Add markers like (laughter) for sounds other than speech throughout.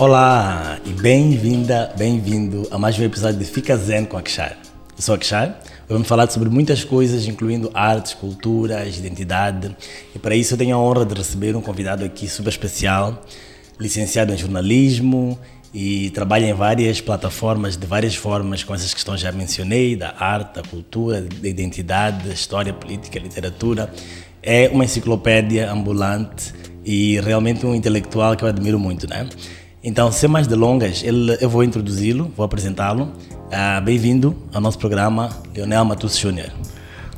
Olá e bem-vinda, bem-vindo a mais um episódio de Fica Zen com a Kshar. Eu sou a Kshar, vamos falar sobre muitas coisas, incluindo artes, culturas, identidade. E para isso eu tenho a honra de receber um convidado aqui super especial, licenciado em jornalismo e trabalha em várias plataformas, de várias formas, com essas questões que já mencionei, da arte, da cultura, da identidade, da história, política, literatura. É uma enciclopédia ambulante e realmente um intelectual que eu admiro muito, né? Então, sem mais delongas, ele, eu vou introduzi-lo, vou apresentá-lo. Uh, Bem-vindo ao nosso programa, Leonel Matus Júnior.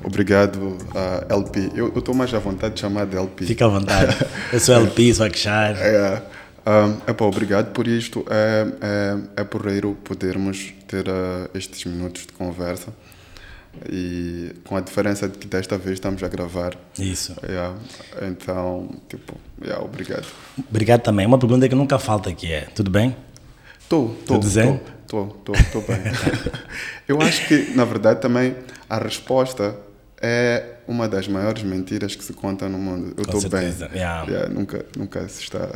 Obrigado, uh, LP. Eu estou mais à vontade de chamar de LP. Fica à vontade. (laughs) Eu sou LP, sou Akshar. É, um, epá, obrigado por isto. É, é, é porreiro podermos ter uh, estes minutos de conversa. E com a diferença de que desta vez estamos a gravar. Isso. Yeah. Então, tipo, yeah, obrigado. Obrigado também. Uma pergunta que nunca falta aqui é, tudo bem? Estou, estou, estou, estou bem. (laughs) Eu acho que, na verdade, também a resposta é uma das maiores mentiras que se conta no mundo. Eu estou bem. Yeah. Yeah, nunca, nunca se está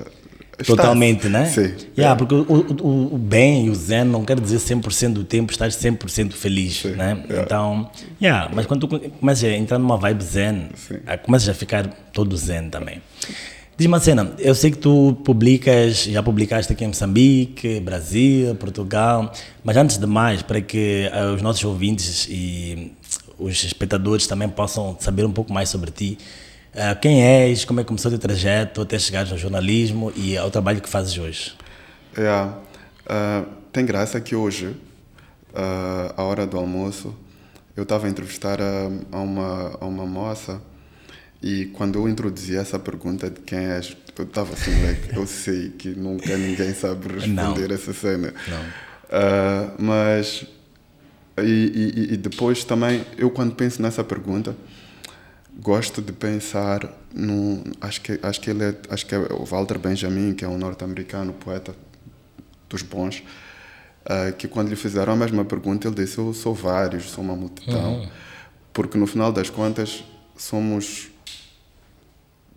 Totalmente, né? Sim. Yeah, é. Porque o, o, o, bem e o zen não quer dizer 100% do tempo estar 100% feliz, Sim. né? Yeah. Então, yeah, mas quando tu começas a entrar numa vibe zen, começas a ficar todo zen também. Diz uma cena, eu sei que tu publicas, já publicaste aqui em Moçambique, Brasil, Portugal, mas antes de mais, para que uh, os nossos ouvintes e os espectadores também possam saber um pouco mais sobre ti, Uh, quem és, como é que começou o teu trajeto até chegar no jornalismo e ao trabalho que fazes hoje? É, uh, tem graça que hoje, uh, à hora do almoço, eu estava a entrevistar a, a, uma, a uma moça e quando eu introduzi essa pergunta de quem és, eu estava assim, like, eu sei que nunca ninguém sabe responder Não. essa cena. Não. mas, e, e, e depois também, eu quando penso nessa pergunta, gosto de pensar no acho que acho que ele é, acho que é o Walter Benjamin que é um norte-americano poeta dos bons uh, que quando lhe fizeram a mesma pergunta ele disse eu sou vários sou uma multidão. Uhum. porque no final das contas somos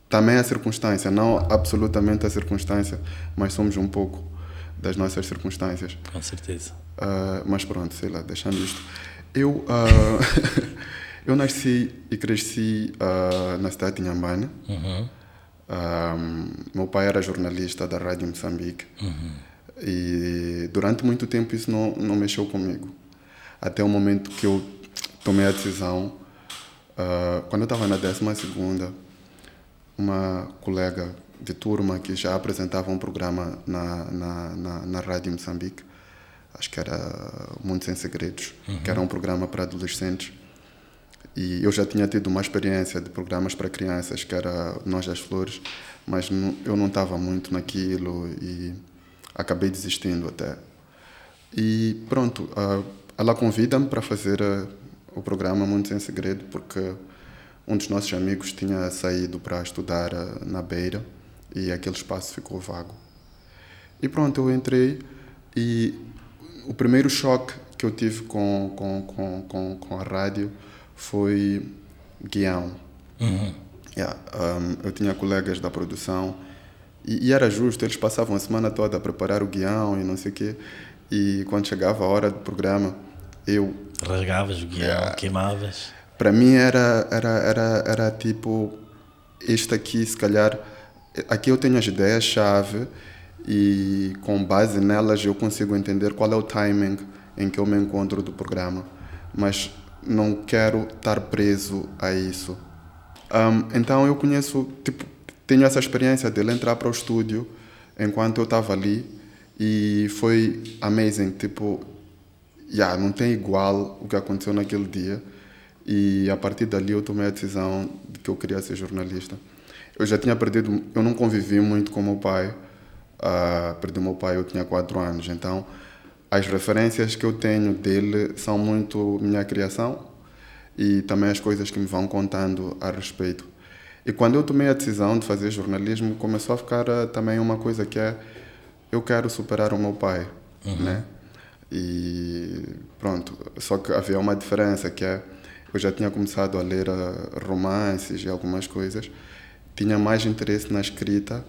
também a circunstância não absolutamente a circunstância mas somos um pouco das nossas circunstâncias. Com certeza. Uh, mas pronto sei lá deixando isto. Eu uh, (laughs) Eu nasci e cresci uh, na cidade de Nhambane. Uhum. Um, meu pai era jornalista da Rádio Moçambique. Uhum. E durante muito tempo isso não, não mexeu comigo. Até o momento que eu tomei a decisão, uh, quando eu estava na 12 uma colega de turma que já apresentava um programa na, na, na, na Rádio Moçambique, acho que era Mundo Sem Segredos, uhum. que era um programa para adolescentes, e eu já tinha tido uma experiência de programas para crianças, que era Nós das Flores, mas não, eu não estava muito naquilo e acabei desistindo até. E pronto, ela convida-me para fazer uh, o programa Muito Sem Segredo, porque um dos nossos amigos tinha saído para estudar uh, na Beira e aquele espaço ficou vago. E pronto, eu entrei e o primeiro choque que eu tive com, com, com, com, com a rádio foi guião. Uhum. Yeah, um, eu tinha colegas da produção e, e, era justo, eles passavam a semana toda a preparar o guião e não sei o quê. E quando chegava a hora do programa, eu. Rasgavas o guião, yeah, queimavas. Para mim era, era, era, era tipo: este aqui, se calhar, aqui eu tenho as ideias-chave e com base nelas eu consigo entender qual é o timing em que eu me encontro do programa. Mas não quero estar preso a isso. Um, então eu conheço, tipo, tenho essa experiência dele entrar para o estúdio enquanto eu estava ali e foi amazing, tipo, yeah, não tem igual o que aconteceu naquele dia e a partir dali eu tomei a decisão de que eu queria ser jornalista. Eu já tinha perdido, eu não convivi muito com meu pai, uh, perdi meu pai eu tinha quatro anos, então as referências que eu tenho dele são muito minha criação e também as coisas que me vão contando a respeito. E quando eu tomei a decisão de fazer jornalismo, começou a ficar uh, também uma coisa que é eu quero superar o meu pai, uhum. né? E pronto, só que havia uma diferença que é eu já tinha começado a ler uh, romances e algumas coisas, tinha mais interesse na escrita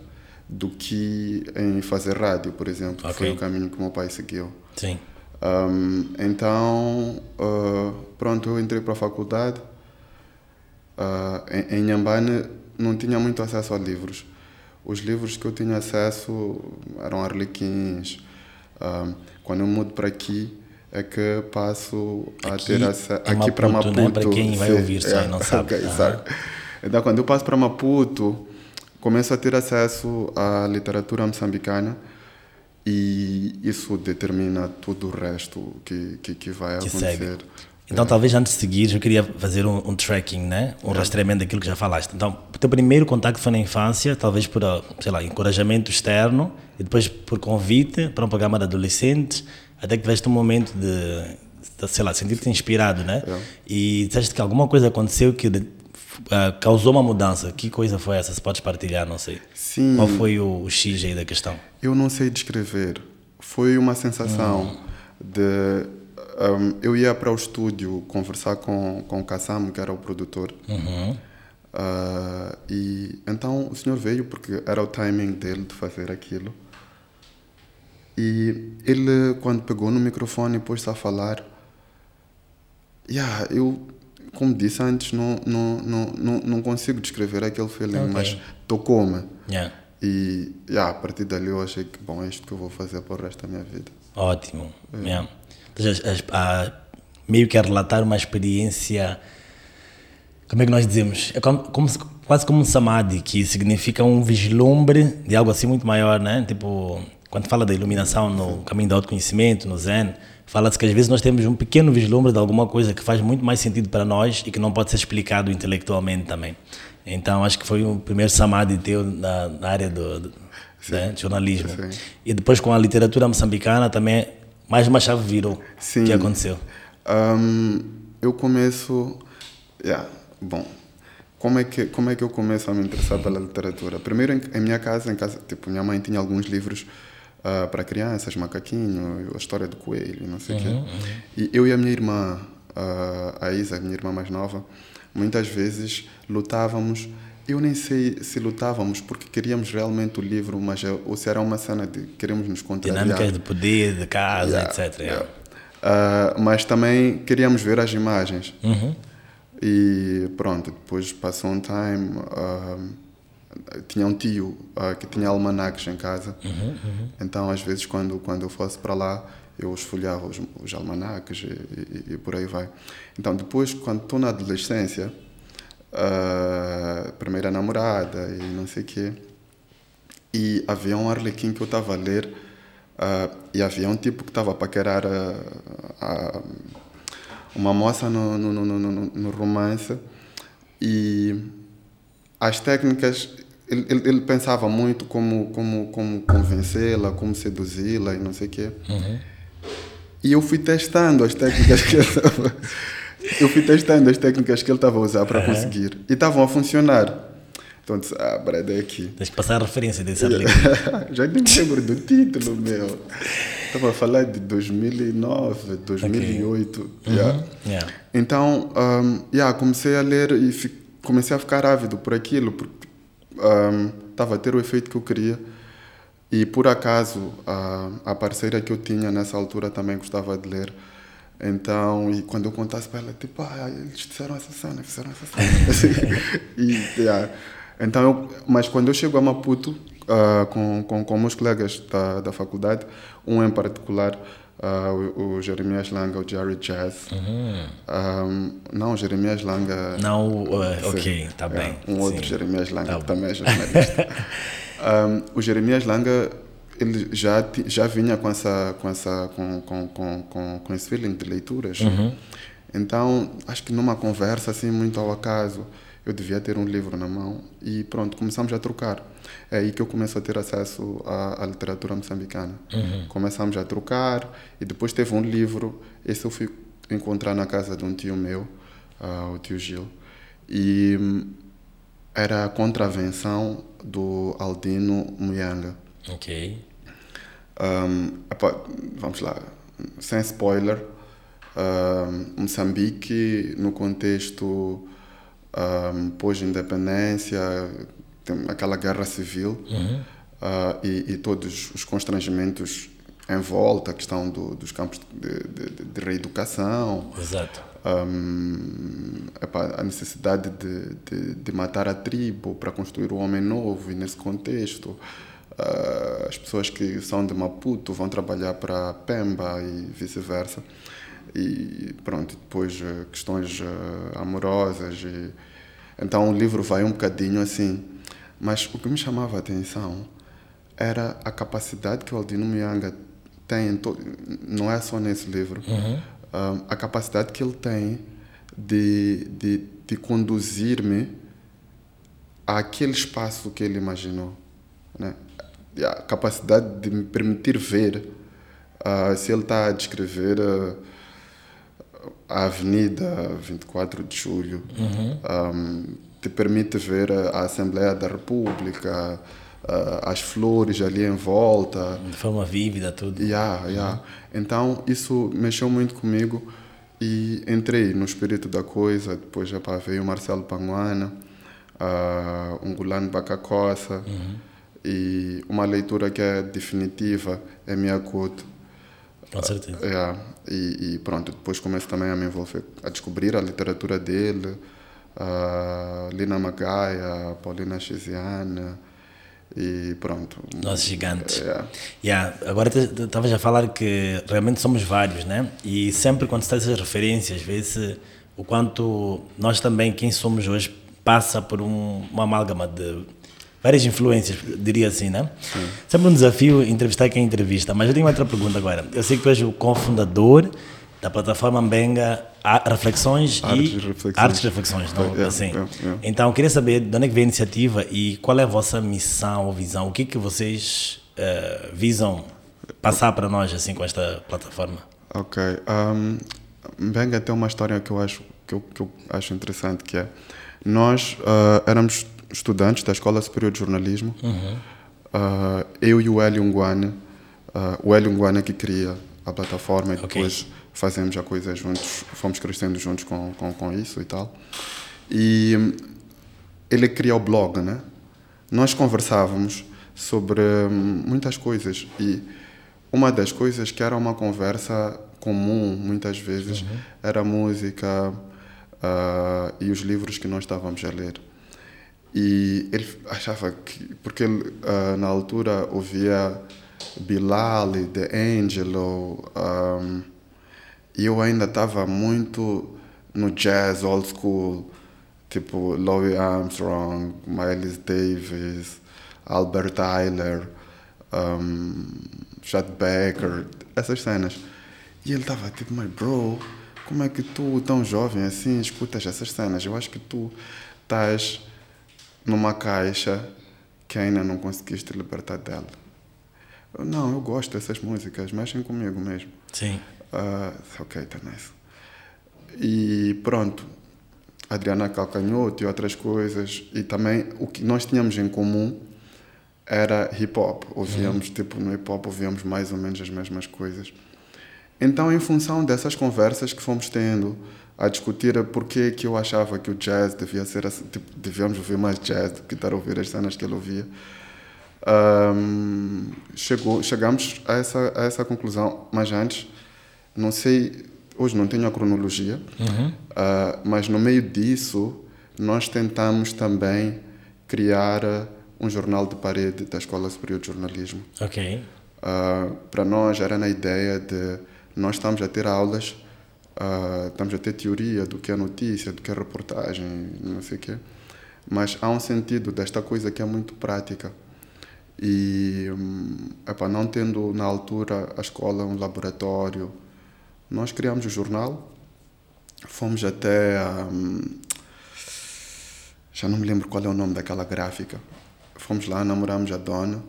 do que em fazer rádio, por exemplo. Ok. Foi o caminho que o meu pai seguiu. Sim. Um, então, uh, pronto, eu entrei para a faculdade. Uh, em, em Nhambane não tinha muito acesso a livros. Os livros que eu tinha acesso eram arlequins. Um, quando eu mudo para aqui, é que passo a Aqui ter acesso. em Aqui para Maputo, Maputo. né? Para quem vai ouvir só e não (laughs) sabe. ok, Aham. sorry. Então, quando eu passo para Maputo, começo a ter acesso à literatura moçambicana e isso determina tudo o resto que, que, que vai Que acontecer. segue. Então, talvez antes de seguir, eu queria fazer um, um tracking, né? Um rastreamento daquilo que já falaste. Então, o teu primeiro contato foi na infância, talvez por, ah, sei lá, encorajamento externo, e depois por convite para um programa de adolescentes, até que tiveste um momento de, de sei lá, sentir-te inspirado, né? É. E disseste que alguma coisa aconteceu que ah, causou uma mudança. Que coisa foi essa? Se podes partilhar, não sei. Sim. Qual foi o, o X aí da questão? Eu não sei descrever. Foi uma sensação de. um, eu ia para o estúdio conversar com, com o Kassam, que era o produtor. Ah, e então o senhor veio porque era o timing dele de fazer aquilo. E ele, quando pegou no microfone e pôs-se a falar, yeah, eu, como disse antes, não, não, não, não, não consigo descrever aquele feeling, Ok. mas tocou-me. Yeah. E yeah, a partir dali eu achei que, bom, é isto que eu vou fazer para o resto da minha vida. Ótimo. Yeah. Então, a- meio que a relatar uma experiência. Como é que nós dizemos? É como, como se- quase como um samadhi, que significa um vislumbre de algo assim muito maior, né? Tipo, quando fala da iluminação no caminho do autoconhecimento, no Zen, fala-se que às vezes nós temos um pequeno vislumbre de alguma coisa que faz muito mais sentido para nós e que não pode ser explicado intelectualmente também. Então, acho que foi o primeiro samadhi teu na, na área do, do né, jornalismo. Sim. E depois com a literatura moçambicana também mais uma chave virou. Sim. O que aconteceu? Ahm, eu começo. Yeah, bom, como é, que, como é que eu começo a me interessar pela literatura? Primeiro, em, em minha casa, em casa, tipo, minha mãe tinha alguns livros ah, para crianças, Macaquinho, a história do coelho, não sei o quê. E eu e a minha irmã, ah, a Isa, minha irmã mais nova, muitas vezes lutávamos. Eu nem sei se lutávamos porque queríamos realmente o livro, mas ou se era uma cena de queremos nos contrariar. Dinâmicas de poder, de casa, Yeah, etc. yeah. Ah, mas também queríamos ver as imagens. Uhum. E pronto, depois passou um time. ah, tinha um tio ah, que tinha almanacs em casa. Uhum, Então, às vezes, quando, quando eu fosse para lá, eu esfolhava os, os almanacs e, e- e por aí vai. Então, depois, quando estou na adolescência, ah, primeira namorada e não sei o quê, e havia um arlequim que eu estava a ler ah, e havia um tipo que estava a paquerar a, a- uma moça no, no, no, no, no- no romance e as técnicas ele, ele, ele pensava muito como como como convencê-la como seduzi-la e não sei o quê e eu fui testando as técnicas que ele estava (laughs) eu fui testando as técnicas que ele estava a usar para conseguir e estavam a funcionar então disse ah Brad, é aqui que passar a referência desse arlequim. (laughs) já nem me lembro do título, meu. Estava a falar de 2009, 2008. yeah. Yeah. Então, um, yeah, comecei a ler e fi- comecei a ficar ávido por aquilo, porque um, estava a ter o efeito que eu queria. E por acaso, a, a parceira que eu tinha nessa altura também gostava de ler. Então, e quando eu contasse para ela, tipo, ah, eles disseram essa cena, fizeram essa cena. (laughs) e, yeah. Então, eu, mas quando eu chego a Maputo, ah, com, com, com meus colegas da, da faculdade, um em particular, ah, o, o Jeremias Langa, o Jerry Jazz. Um, não, o Jeremias Langa. Não, uh, ok, está É, bem. um outro sim. Jeremias Langa, Tá que também é jornalista. (laughs) um, o Jeremias Langa ele já, já vinha com, essa, com, essa, com, com, com, com, com esse feeling de leituras. Uhum. Então, acho que numa conversa assim, muito ao acaso, eu devia ter um livro na mão e pronto, começamos a trocar. É aí que eu começo a ter acesso à, à literatura moçambicana. Começamos a trocar e depois teve um livro, esse eu fui encontrar na casa de um tio meu, ah, o tio Gil, e hum, era a contravenção do Aldino Muyanga. Ok. Um, vamos lá, sem spoiler, um, Moçambique, no contexto um, pós-independência, tem aquela guerra civil, uh, e, e, todos os constrangimentos em volta, a questão do, dos campos de, de, de reeducação. Exato. Um, epa, a necessidade de, de, matar a tribo para construir o homem novo, e nesse contexto, uh, as pessoas que são de Maputo vão trabalhar para Pemba e vice-versa. E pronto, depois questões amorosas. E, então o livro vai um bocadinho assim. Mas o que me chamava a atenção era a capacidade que o Aldino Mianga tem, não é só nesse livro, uhum. um, a capacidade que ele tem de, de, de conduzir-me àquele espaço que ele imaginou. Né? A capacidade de me permitir ver uh, se ele está a descrever uh, a Avenida 24 de Julho, uhum. um, te permite ver a Assembleia da República, as flores ali em volta. De forma vívida, tudo. Yeah, yeah. Então, isso mexeu muito comigo e entrei no espírito da coisa. Depois já veio o Marcelo Panguana, uh, um Gulano Bacacossa uhum. e uma leitura que é definitiva é Minha Couto. Com certeza. Uh, yeah. e, e, pronto, depois começo também a me envolver, a descobrir a literatura dele, uh, Lina Magaia, Paulina Chiziana, e pronto. Nós gigantes. Yeah. Yeah. Agora estavas a falar que realmente somos vários, né? E sempre quando se essas referências, vê-se o quanto nós também, quem somos hoje, passa por um, uma amálgama de várias influências, diria assim, né? Sim. Sempre um desafio entrevistar quem entrevista. Mas eu tenho outra pergunta agora. Eu sei que tu és o cofundador da plataforma Benga Reflexões Artes e Reflexões. Artes Reflexões, não, yeah, assim. Yeah, yeah. Então, eu queria saber de onde é que vem a iniciativa e qual é a vossa missão ou visão, o que é que vocês uh, visam passar para nós assim com esta plataforma? Ok, um, Benga tem uma história que eu acho que eu, que eu acho interessante que é nós uh, éramos estudantes da Escola Superior de Jornalismo, uhum. uh, eu e o Hélio Nguane, o Hélio Nguane que cria a plataforma e okay. depois fazemos a coisa juntos, fomos crescendo juntos com, com, com isso e tal. E hum, ele criou o blog, né? Nós conversávamos sobre hum, muitas coisas e uma das coisas que era uma conversa comum muitas vezes uhum. era a música uh, e os livros que nós estávamos a ler. E ele achava que, porque ele uh, na altura ouvia Bilal, The Angelo, um, e eu ainda estava muito no jazz old school, tipo Louis Armstrong, Miles Davis, Albert Tyler, um, Chet Baker, essas cenas. E ele estava tipo, my bro, como é que tu, tão jovem assim, escutas essas cenas? Eu acho que tu estás numa caixa que ainda não conseguiste libertar dela. Eu, não, eu gosto dessas músicas, mexem comigo mesmo. Sim. Uh, ok, tá nice. E pronto, Adriana Calcanhoto e outras coisas. E também o que nós tínhamos em comum era hip hop. Ouvíamos, uhum. tipo, no hip hop ouvíamos mais ou menos as mesmas coisas. Então, em função dessas conversas que fomos tendo, a discutir por que eu achava que o jazz devia ser assim, tipo, devíamos ouvir mais jazz do que estar a ouvir as cenas que ele ouvia. Um, chegou, chegamos a essa, a essa conclusão, mas antes não sei, hoje não tenho a cronologia, uhum. uh, mas no meio disso nós tentamos também criar um jornal de parede da Escola Superior de Jornalismo. Ok. Uh, para nós era na ideia de nós estamos a ter aulas, uh, estamos a ter teoria do que é notícia, do que é reportagem, não sei o quê, mas há um sentido desta coisa que é muito prática. E, um, epa, não tendo na altura a escola um laboratório, nós criamos o jornal, fomos até. Um, já não me lembro qual é o nome daquela gráfica. Fomos lá, namoramos a dona,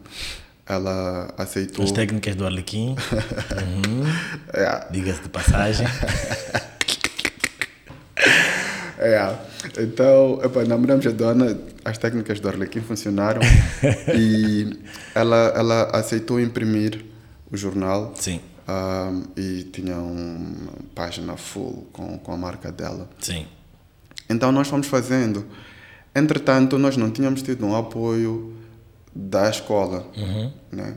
ela aceitou. As técnicas do Arlequim. (laughs) uhum. é. Diga-se de passagem. (laughs) é. Então, epa, namoramos a dona, as técnicas do Arlequim funcionaram (laughs) e ela, ela aceitou imprimir o jornal. Sim um, e tinha uma página full com, com a marca dela. Sim. Então nós fomos fazendo. Entretanto, nós não tínhamos tido um apoio da escola, Uhum. né?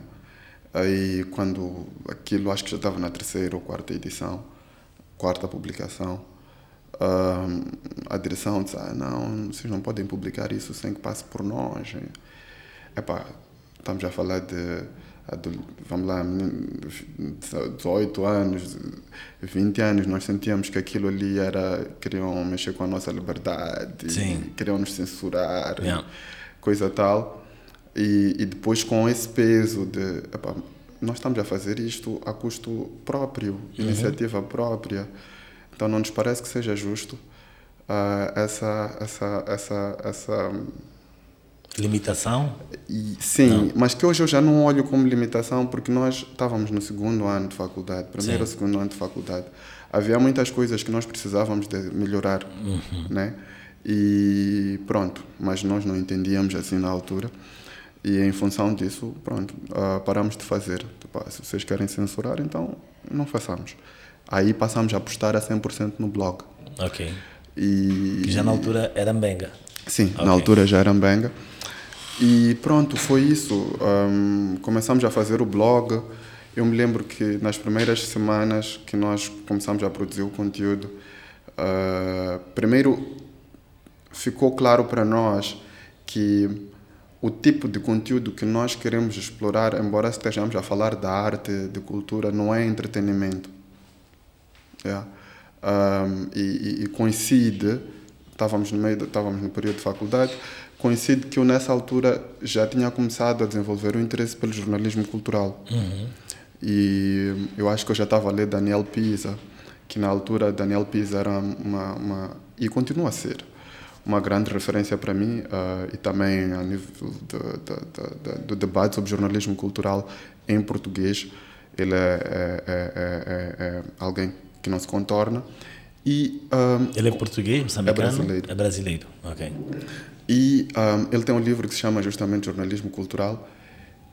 Aí quando aquilo acho que já estava na terceira ou quarta edição, quarta publicação, ahm, a direção disse, ah, não, vocês não podem publicar isso sem que passe por nós. Epá, estamos a falar de, vamos lá, 18 anos, 20 anos, nós sentíamos que aquilo ali era, queriam mexer com a nossa liberdade, Sim. queriam nos censurar, Yeah. coisa tal. E, e depois com esse peso de, epá, nós estamos a fazer isto a custo próprio, iniciativa própria, então não nos parece que seja justo ah, essa, essa, essa, essa Limitação? e, sim, mas que hoje eu já não olho como limitação porque nós estávamos no segundo ano de faculdade, primeiro ou segundo ano de faculdade. Havia muitas coisas que nós precisávamos de melhorar, né? E pronto, mas nós não entendíamos assim na altura. E em função disso, pronto, ah, paramos de fazer. Tipo, ah, se vocês querem censurar, então não façamos. Aí passamos a postar a 100% no blog. Ok. E Que já na altura era Mbenga. Sim, Ok. na altura já era Mbenga. E pronto, foi isso. Ahm, começamos a fazer o blog. Eu me lembro que nas primeiras semanas que nós começamos a produzir o conteúdo, ah, primeiro ficou claro para nós que o tipo de conteúdo que nós queremos explorar, embora estejamos a falar da arte, de cultura, não é entretenimento. Yeah. Um, e, e- e coincide, estávamos no meio, estávamos no período de faculdade, coincide que eu nessa altura já tinha começado a desenvolver o interesse pelo jornalismo cultural. E eu acho que eu já estava a ler Daniel Pisa, que na altura Daniel Pisa era uma, uma e continua a ser uma grande referência para mim ah, e também a nível do, do, do, do- do debate sobre jornalismo cultural em português. Ele é, é- é- é- é- é alguém que não se contorna. E, ah, Ele é português, moçambicano? brasileiro. É brasileiro, ok. E ah, ele tem um livro que se chama justamente Jornalismo Cultural.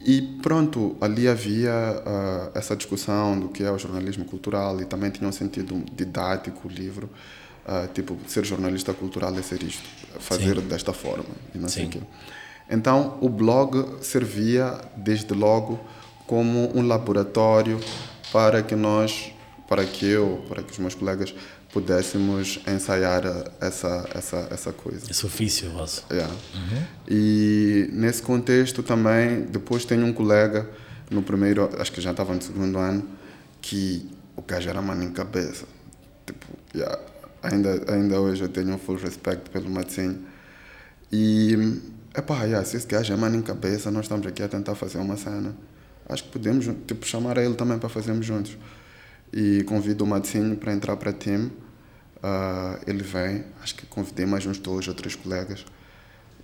E pronto, ali havia ah, essa discussão do que é o jornalismo cultural e também tinha um sentido didático o livro. ah, tipo, ser jornalista cultural é ser isto, fazer desta forma e não sei o Sim. quê. Então, o blog servia desde logo como um laboratório para que nós, para que eu, para que os meus colegas pudéssemos ensaiar essa, essa, essa coisa. Esse ofício vosso. Yeah. E nesse contexto também, depois tenho um colega no primeiro, acho que já estava no segundo ano, que o gajo era mano em cabeça. Tipo, yeah, ainda, ainda hoje eu tenho um full respect pelo Matzinho. E, epá, yeah, se esse gajo é mano em cabeça, nós estamos aqui a tentar fazer uma cena. Acho que podemos tipo, chamar ele também para fazermos juntos. E convido o Matzinho para entrar para time. Ah, ele vem, acho que convidei mais uns dois ou três colegas.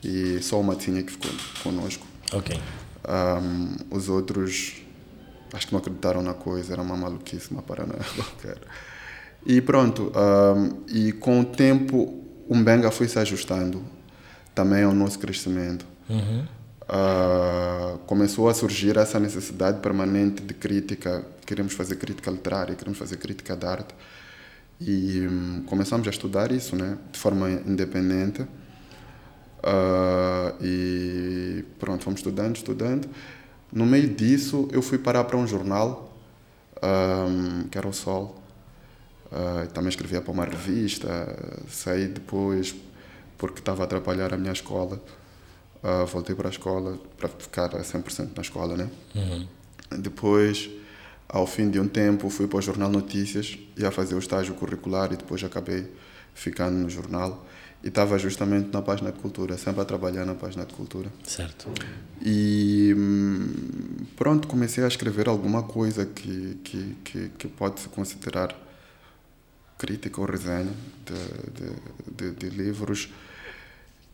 E só o Matzinho é que ficou conosco. Ok. Ahm, os outros acho que não acreditaram na coisa, era uma maluquice, uma paranoia (laughs) qualquer. E pronto, ahm, e com o tempo o Mbenga foi se ajustando também ao nosso crescimento. Ah, começou a surgir essa necessidade permanente de crítica, queremos fazer crítica literária, queremos fazer crítica de arte. E hum, começamos a estudar isso, né, de forma independente. Ah, e pronto, fomos estudando, estudando. No meio disso, eu fui parar para um jornal, ahm, que era o Sol. Ah, também escrevia para uma revista. Saí depois porque estava a atrapalhar a minha escola. Ah, voltei para a escola, para ficar a 100% na escola, né? Depois, ao fim de um tempo, fui para o Jornal Notícias, ia fazer o estágio curricular e depois acabei ficando no jornal. E estava justamente na página de cultura, sempre a trabalhar na página de cultura. Certo. E hum, pronto, comecei a escrever alguma coisa que, que, que, que pode se considerar crítica ou resenha de, de, de, de livros.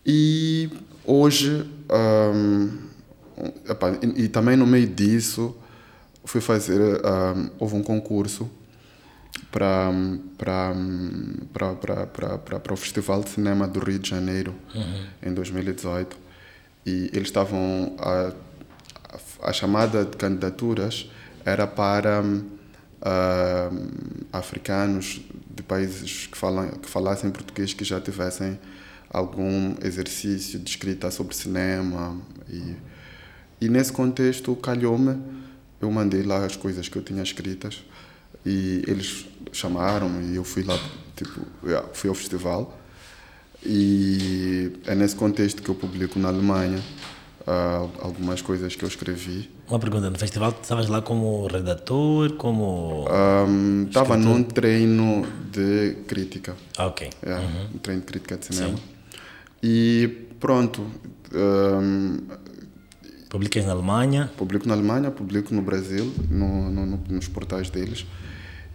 E hoje, epá, e, e também no meio disso, fui fazer, hum, houve um concurso para para o Festival de Cinema do Rio de Janeiro em 2018 e eles estavam a, a, chamada de candidaturas era para africanos de países que falam que falassem português que já tivessem algum exercício de escrita sobre cinema e E nesse contexto, calhou-me, eu mandei lá as coisas que eu tinha escritas e eles chamaram-me e eu fui lá, tipo, fui ao festival. E é nesse contexto que eu publico na Alemanha uh, algumas coisas que eu escrevi. Uma pergunta, no festival estavas lá como redator, como... Estava um, num treino de crítica. Ah, ok. Yeah, uhum. Um treino de crítica de cinema. Sim. E pronto... Um, Publicas na Alemanha? Publico na Alemanha, publico no Brasil, no, no, nos portais deles.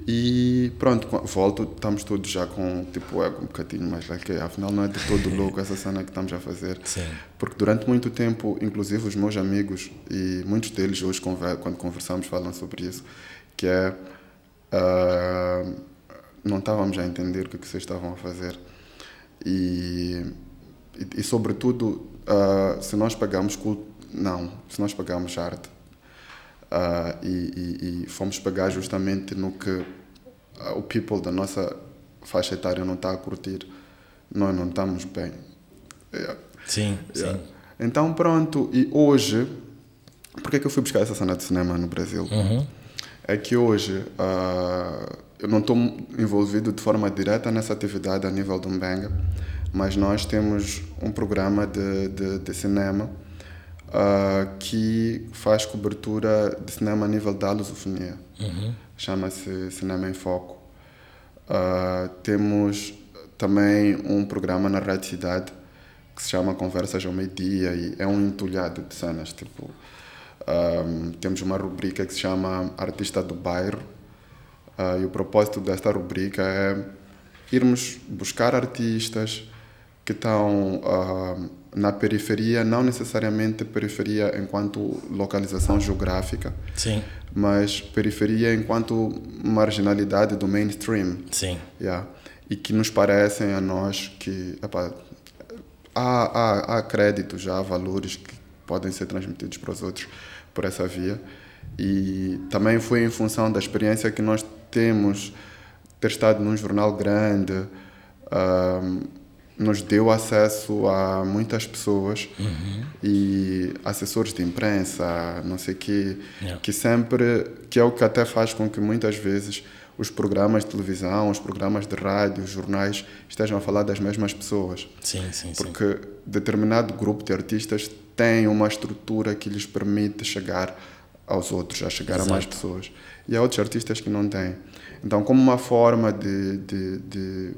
E pronto, volto, estamos todos já com tipo ego um bocadinho mais like, afinal não é de todo (laughs) louco essa cena que estamos a fazer. Sim. Porque durante muito tempo, inclusive os meus amigos e muitos deles hoje quando conversamos falam sobre isso, que é uh, não estávamos a entender o que, vocês estavam a fazer. E, e, e sobretudo, uh, se nós pagamos culto, não, se nós pagamos arte, Uh, e, e, e, fomos pegar justamente no que uh, o people da nossa faixa etária não está a curtir. Nós não estamos bem. Yeah. Sim, yeah. sim. Então, pronto, e hoje, por que, que eu fui buscar essa cena de cinema no Brasil? Uhum. É que hoje eu não estou envolvido de forma direta nessa atividade a nível do Mbenga, mas nós temos um programa de, de, de cinema uh, que faz cobertura de cinema a nível da lusofonia. Uhum. Chama-se Cinema em Foco. Uh, temos também um programa na Rádio Cidade que se chama Conversas ao Meio-Dia e é um entulhado de cenas. Tipo, um, temos uma rubrica que se chama Artista do Bairro uh, e o propósito desta rubrica é irmos buscar artistas que estão uh, na periferia, não necessariamente periferia enquanto localização geográfica, Sim. mas periferia enquanto marginalidade do mainstream. Sim. Yeah. E que nos parecem a nós que epa, há, há, há créditos, há valores que podem ser transmitidos para os outros por essa via. E também foi em função da experiência que nós temos ter estado num jornal grande. Um, nos deu acesso a muitas pessoas uhum. e assessores de imprensa, não sei que, yeah. que sempre que é o que até faz com que muitas vezes os programas de televisão, os programas de rádio, os jornais estejam a falar das mesmas pessoas. Sim, sim, Porque sim. determinado grupo de artistas tem uma estrutura que lhes permite chegar aos outros, a chegar Exato. a mais pessoas. E há outros artistas que não têm. Então, como uma forma de, de, de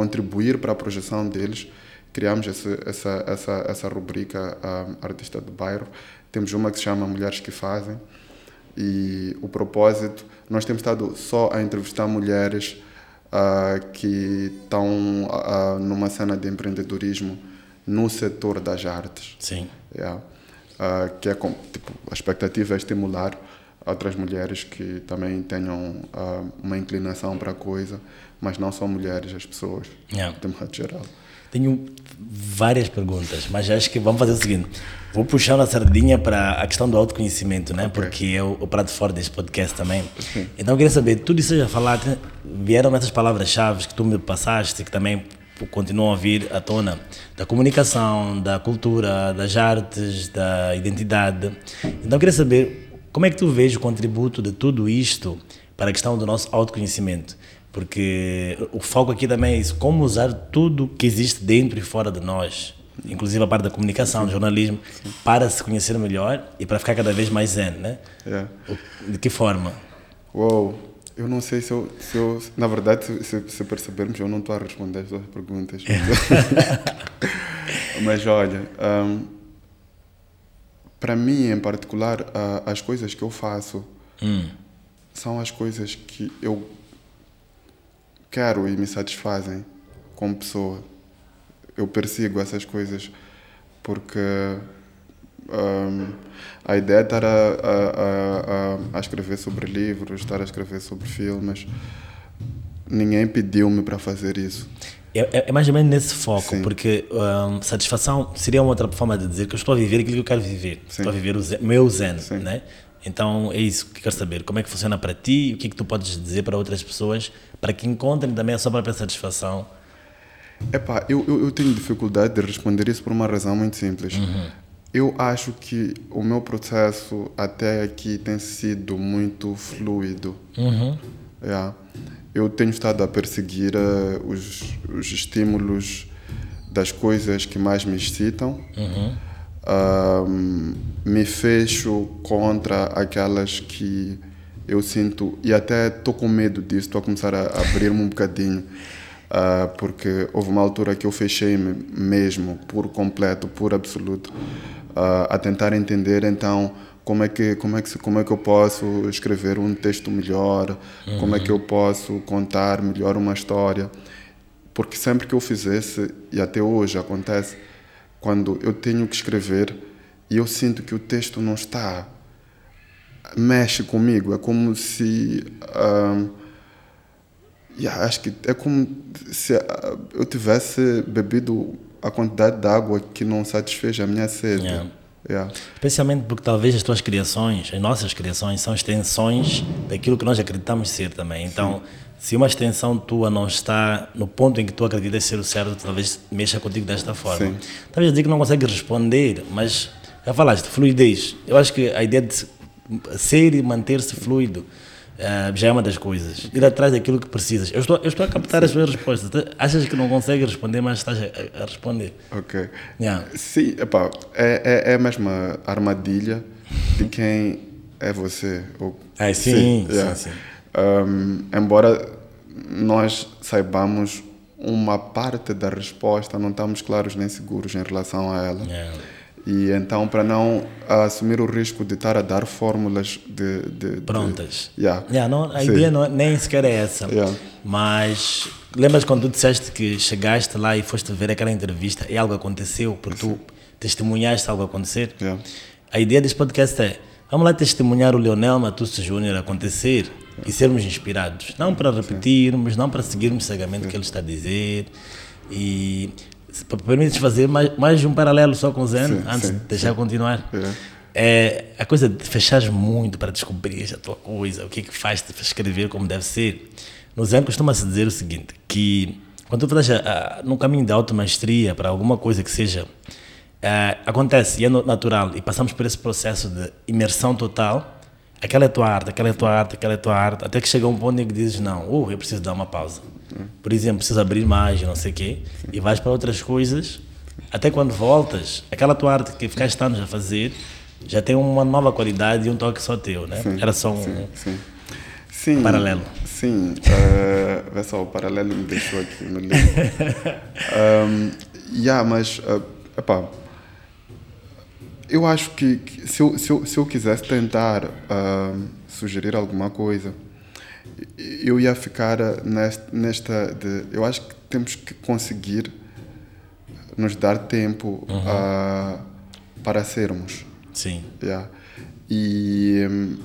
contribuir para a projeção deles, criamos essa, essa, essa, essa rubrica um, Artista do Bairro. Temos uma que se chama Mulheres que Fazem. E o propósito, nós temos estado só a entrevistar mulheres uh, que estão uh, numa cena de empreendedorismo no setor das artes. Sim. Yeah. Uh, que é com, tipo, a expectativa é estimular outras mulheres que também tenham uh, uma inclinação para a coisa, mas não só mulheres, as pessoas, yeah. de modo geral. Tenho várias perguntas, mas acho que vamos fazer o seguinte: vou puxar uma sardinha para a questão do autoconhecimento, né? Okay. Porque é o, prato forte deste podcast também. Sim. Então eu queria saber, tudo isso já falaste, vieram essas palavras-chave que tu me passaste, que também continuam a vir à tona, da comunicação, da cultura, das artes, da identidade. Então eu queria saber como é que tu vês o contributo de tudo isto para a questão do nosso autoconhecimento? Porque o foco aqui também é isso, como usar tudo que existe dentro e fora de nós, inclusive a parte da comunicação, do jornalismo, Sim. para se conhecer melhor e para ficar cada vez mais zen, né? Yeah. De que forma? Uou, eu não sei se eu, se eu na verdade, se, se percebermos, eu não estou a responder as suas perguntas. (laughs) (laughs) Mas olha, um, para mim, em particular, as coisas que eu faço hum. são as coisas que eu quero e me satisfazem como pessoa. Eu persigo essas coisas porque um, a ideia é estar a, a, a, a, escrever sobre livros, estar a escrever sobre filmes. Ninguém pediu-me para fazer isso. É, é, é, mais ou menos nesse foco, Sim. porque um, satisfação seria uma outra forma de dizer que eu estou a viver aquilo que eu quero viver. Sim. Estou a viver o zen, meu zen, né? Então é isso que quero saber. Como é que funciona para ti? O que é que tu podes dizer para outras pessoas para que encontrem também a sua própria satisfação? Epá, eu, eu, eu tenho dificuldade de responder isso por uma razão muito simples. Uhum. eu acho que o meu processo até aqui tem sido muito fluido. Uhum. Yeah. Eu tenho estado a perseguir uh, os, os estímulos das coisas que mais me excitam. Uhum. Um, me fecho contra aquelas que eu sinto e até estou com medo disso, estou a começar a abrir-me um bocadinho, uh, porque houve uma altura que eu fechei-me mesmo, por completo, por absoluto, uh, a tentar entender então como é que como é que como é que eu posso escrever um texto melhor, uhum. como é que eu posso contar melhor uma história, porque sempre que eu fizesse e até hoje acontece quando eu tenho que escrever e eu sinto que o texto não está mexe comigo é como se um, yeah, acho que é como se uh, eu tivesse bebido a quantidade de água que não satisfez a minha sede yeah. Yeah. Especialmente porque talvez as tuas criações, as nossas criações, são extensões daquilo que nós acreditamos ser também. Então, Sim. se uma extensão tua não está no ponto em que tu acreditas ser o certo, talvez mexa contigo desta forma. Sim. Talvez dizer que não consegue responder, mas já falaste, fluidez. Eu acho que a ideia de ser e manter-se fluido uh, já é uma das coisas. Ir atrás daquilo que precisas. Eu estou, eu estou a captar Sim. as tuas respostas. Achas que não consegues responder, mas estás a, a responder. Ok. Yeah. Sim, epá, é, é, é a mesma armadilha de quem é você. Ou, é, sim, sim, yeah. sim, sim. Um, embora nós saibamos uma parte da resposta, não estamos claros nem seguros em relação a ela. Yeah. E então, para não assumir o risco de estar a dar fórmulas de. de Prontas. De, yeah. Yeah, não, a Sim. ideia não, é, nem sequer é essa. Yeah. Mas lembras quando tu disseste que chegaste lá e foste ver aquela entrevista e algo aconteceu, porque tu testemunhaste algo acontecer? A ideia deste podcast é: vamos lá testemunhar o Leonel Matusso Júnior acontecer e sermos inspirados. Não para repetirmos, não para seguirmos cegamente o que ele está a dizer. E permites fazer mais, mais um paralelo só com o Zen, sim, antes sim, de deixar sim. continuar. É. é. a coisa de fechares muito para descobrir a tua coisa, o que é que faz te escrever como deve ser. No Zen costuma-se dizer o seguinte, que quando tu estás no caminho da automaestria para alguma coisa que seja, é, acontece e é natural, e passamos por esse processo de imersão total, aquela é tua arte, aquela é tua arte, aquela é tua arte, até que chega um ponto em que dizes, não, uh, eu preciso dar uma pausa. Por exemplo, precisa abrir mais, não sei o quê, e vais para outras coisas, até quando voltas, aquela tua arte que ficaste anos a fazer já tem uma nova qualidade e um toque só teu, né? Sim, Era só um sim, sim. Sim, paralelo. Sim, uh, vê só, o paralelo me deixou aqui no livro. (laughs) um, yeah, mas, uh, epá, eu acho que, que se, eu, se, eu, se eu quisesse tentar uh, sugerir alguma coisa, eu ia ficar nesta, de, eu acho que temos que conseguir nos dar tempo uhum. uh, para sermos. Sim. Yeah. E um,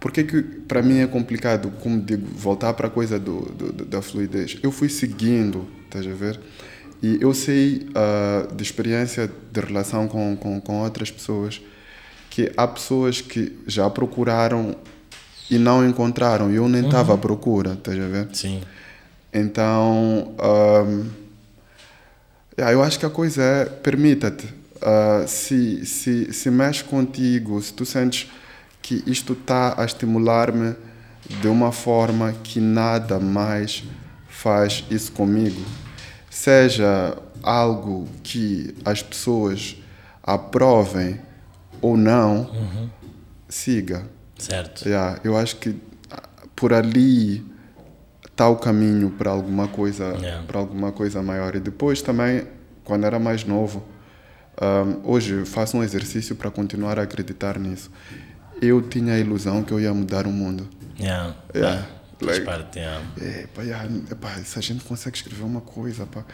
porque que para mim é complicado, como digo, voltar para a coisa do, do, da fluidez? Eu fui seguindo, estás a ver? E eu sei uh, de experiência de relação com, com, com outras pessoas que há pessoas que já procuraram e não encontraram. Eu nem estava uhum. à procura, estás a ver? Sim. Então, um, yeah, eu acho que a coisa é, permita-te, uh, se, se, se mexe contigo, se tu sentes que isto está a estimular-me de uma forma que nada mais faz isso comigo, seja algo que as pessoas aprovem ou não, uhum. siga Certo. Yeah, eu acho que ah, por ali está o caminho para alguma coisa yeah. para alguma coisa maior e depois também quando era mais novo um, hoje faço um exercício para continuar a acreditar nisso eu tinha a ilusão que eu ia mudar o mundo yeah. Yeah. Like, yeah. é, pá, yeah, pá, se a gente consegue escrever uma coisa pá,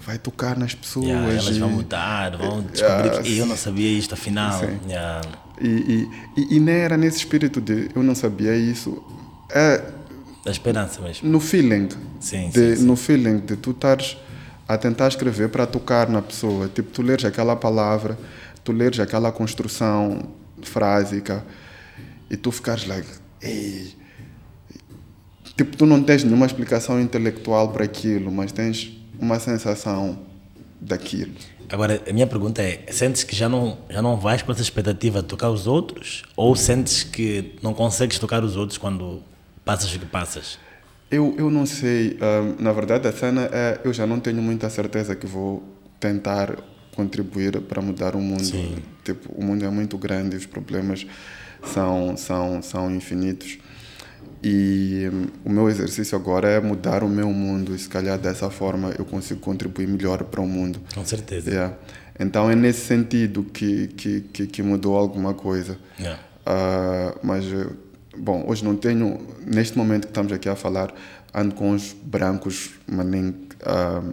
vai tocar nas pessoas yeah, elas e, vão mudar vão descobrir que eu não sabia isto afinal yeah. E, e, e, nem era nesse espírito de eu não sabia isso. É da esperança mesmo. No feeling. Sim, de, sim, sim. No feeling de tu estares a tentar escrever para tocar na pessoa. Tipo, tu leres aquela palavra, tu leres aquela construção frásica e tu ficares like, ei. Tipo, tu não tens nenhuma explicação intelectual para aquilo, mas tens uma sensação daquilo. Agora, a minha pergunta é: sentes que já não, já não vais com essa expectativa de tocar os outros? Ou sentes que não consegues tocar os outros quando passas o que passas? Eu, eu não sei. Um, na verdade, a cena é. Eu já não tenho muita certeza que vou tentar contribuir para mudar o mundo. Sim. Tipo, o mundo é muito grande, os problemas são, são, são infinitos. E hum, o meu exercício agora é mudar o meu mundo e se calhar dessa forma eu consigo contribuir melhor para o mundo. Com certeza. Yeah. Então é nesse sentido que, que, que, que mudou alguma coisa. Yeah. Uh, mas, eh, bom, hoje não tenho, neste momento que estamos aqui a falar, ando com os brancos manem, uh,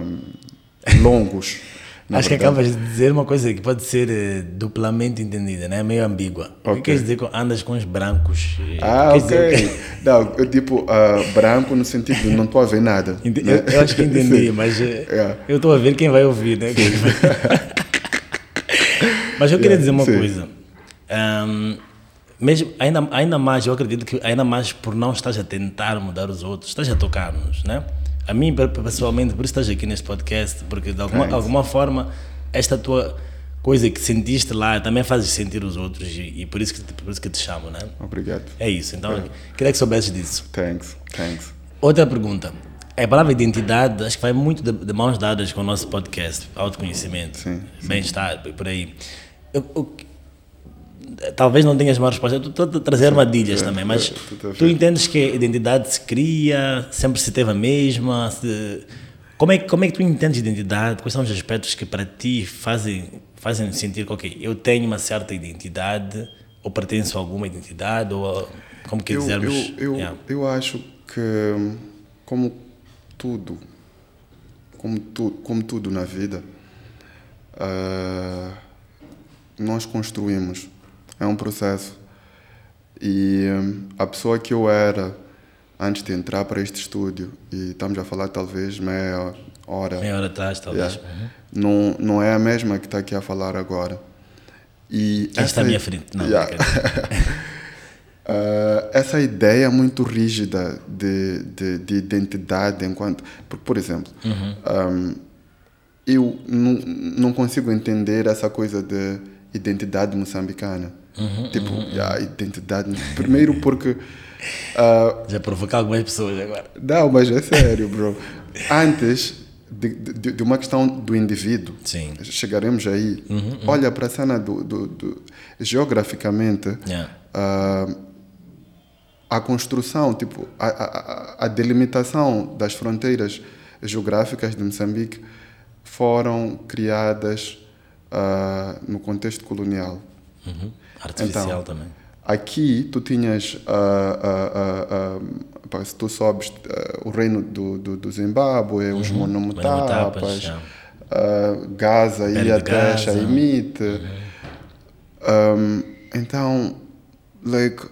um, longos. (laughs) Acho que verdade. acabas de dizer uma coisa que pode ser eh, duplamente entendida, né? meio ambígua. O que Ok. queres dizer com andas com os brancos? Ah, quer dizer ok. (laughs) Não, eu tipo, ah, branco no sentido de não estou a ver nada. Ente- né? Eu, eu acho que entendi, (laughs) mas Yeah. eu estou a ver quem vai ouvir, né? (laughs) mas eu queria Yeah, dizer uma sim. coisa. Ahm, mesmo, ainda, ainda mais, eu acredito que ainda mais por não estás a tentar mudar os outros, estás a tocar-nos, né? A mim, pe- pessoalmente, por isso estás aqui neste podcast, porque de alguma, alguma forma, esta tua coisa que sentiste lá também fazes sentir os outros e, e por, isso que, te- por isso que te chamo, né? Obrigado. É isso, então queria que soubesses disso. Thanks, thanks. Outra pergunta. A palavra identidade acho que vai muito de, de mãos dadas com o nosso podcast, autoconhecimento, bem-estar, por aí. Eu- eu- talvez não tenhas uma resposta, eu estou a trazer armadilhas sim, também, mas sim, tudo a tu entendes que a identidade se cria, sempre se teve a mesma? se- como, é, que- como é que tu entendes identidade? Quais são os aspectos que para ti fazem, fazem sentir que, ok, eu tenho uma certa identidade, ou pertenço a alguma identidade, ou como Eu, quisermos. eu, eu, Yeah. eu acho que, como tudo, como, tu, como tudo na vida, ah, nós construímos. É um processo. E hum, a pessoa que eu era antes de entrar para este estúdio, e estamos a falar talvez meia hora, Meia hora atrás, talvez. Yeah. Uhum. não, não é a mesma que está aqui a falar agora. E Quem está à minha frente? Não, Yeah. (laughs) Ah, essa ideia muito rígida de, de, de identidade enquanto por, por exemplo um, eu não, não consigo entender essa coisa de identidade moçambicana tipo a identidade primeiro porque (laughs) ah, Já provocar algumas pessoas agora. não mas é sério bro antes de, de, de uma questão do indivíduo Sim. chegaremos aí olha para a cena do, do, do geograficamente Yeah. ah, a construção, tipo, a, a, a- delimitação das fronteiras geográficas de Moçambique foram criadas ah, no contexto colonial. Uhum. Artificial Então, também. Aqui tu tinhas, ah, ah, pá, se tu sobes ah, o reino do, do, do Zimbábue, os Monomutapas, Monomutapas, já. ah, Gaza e Gaza. Uhum. Shaimite. Um, então, like,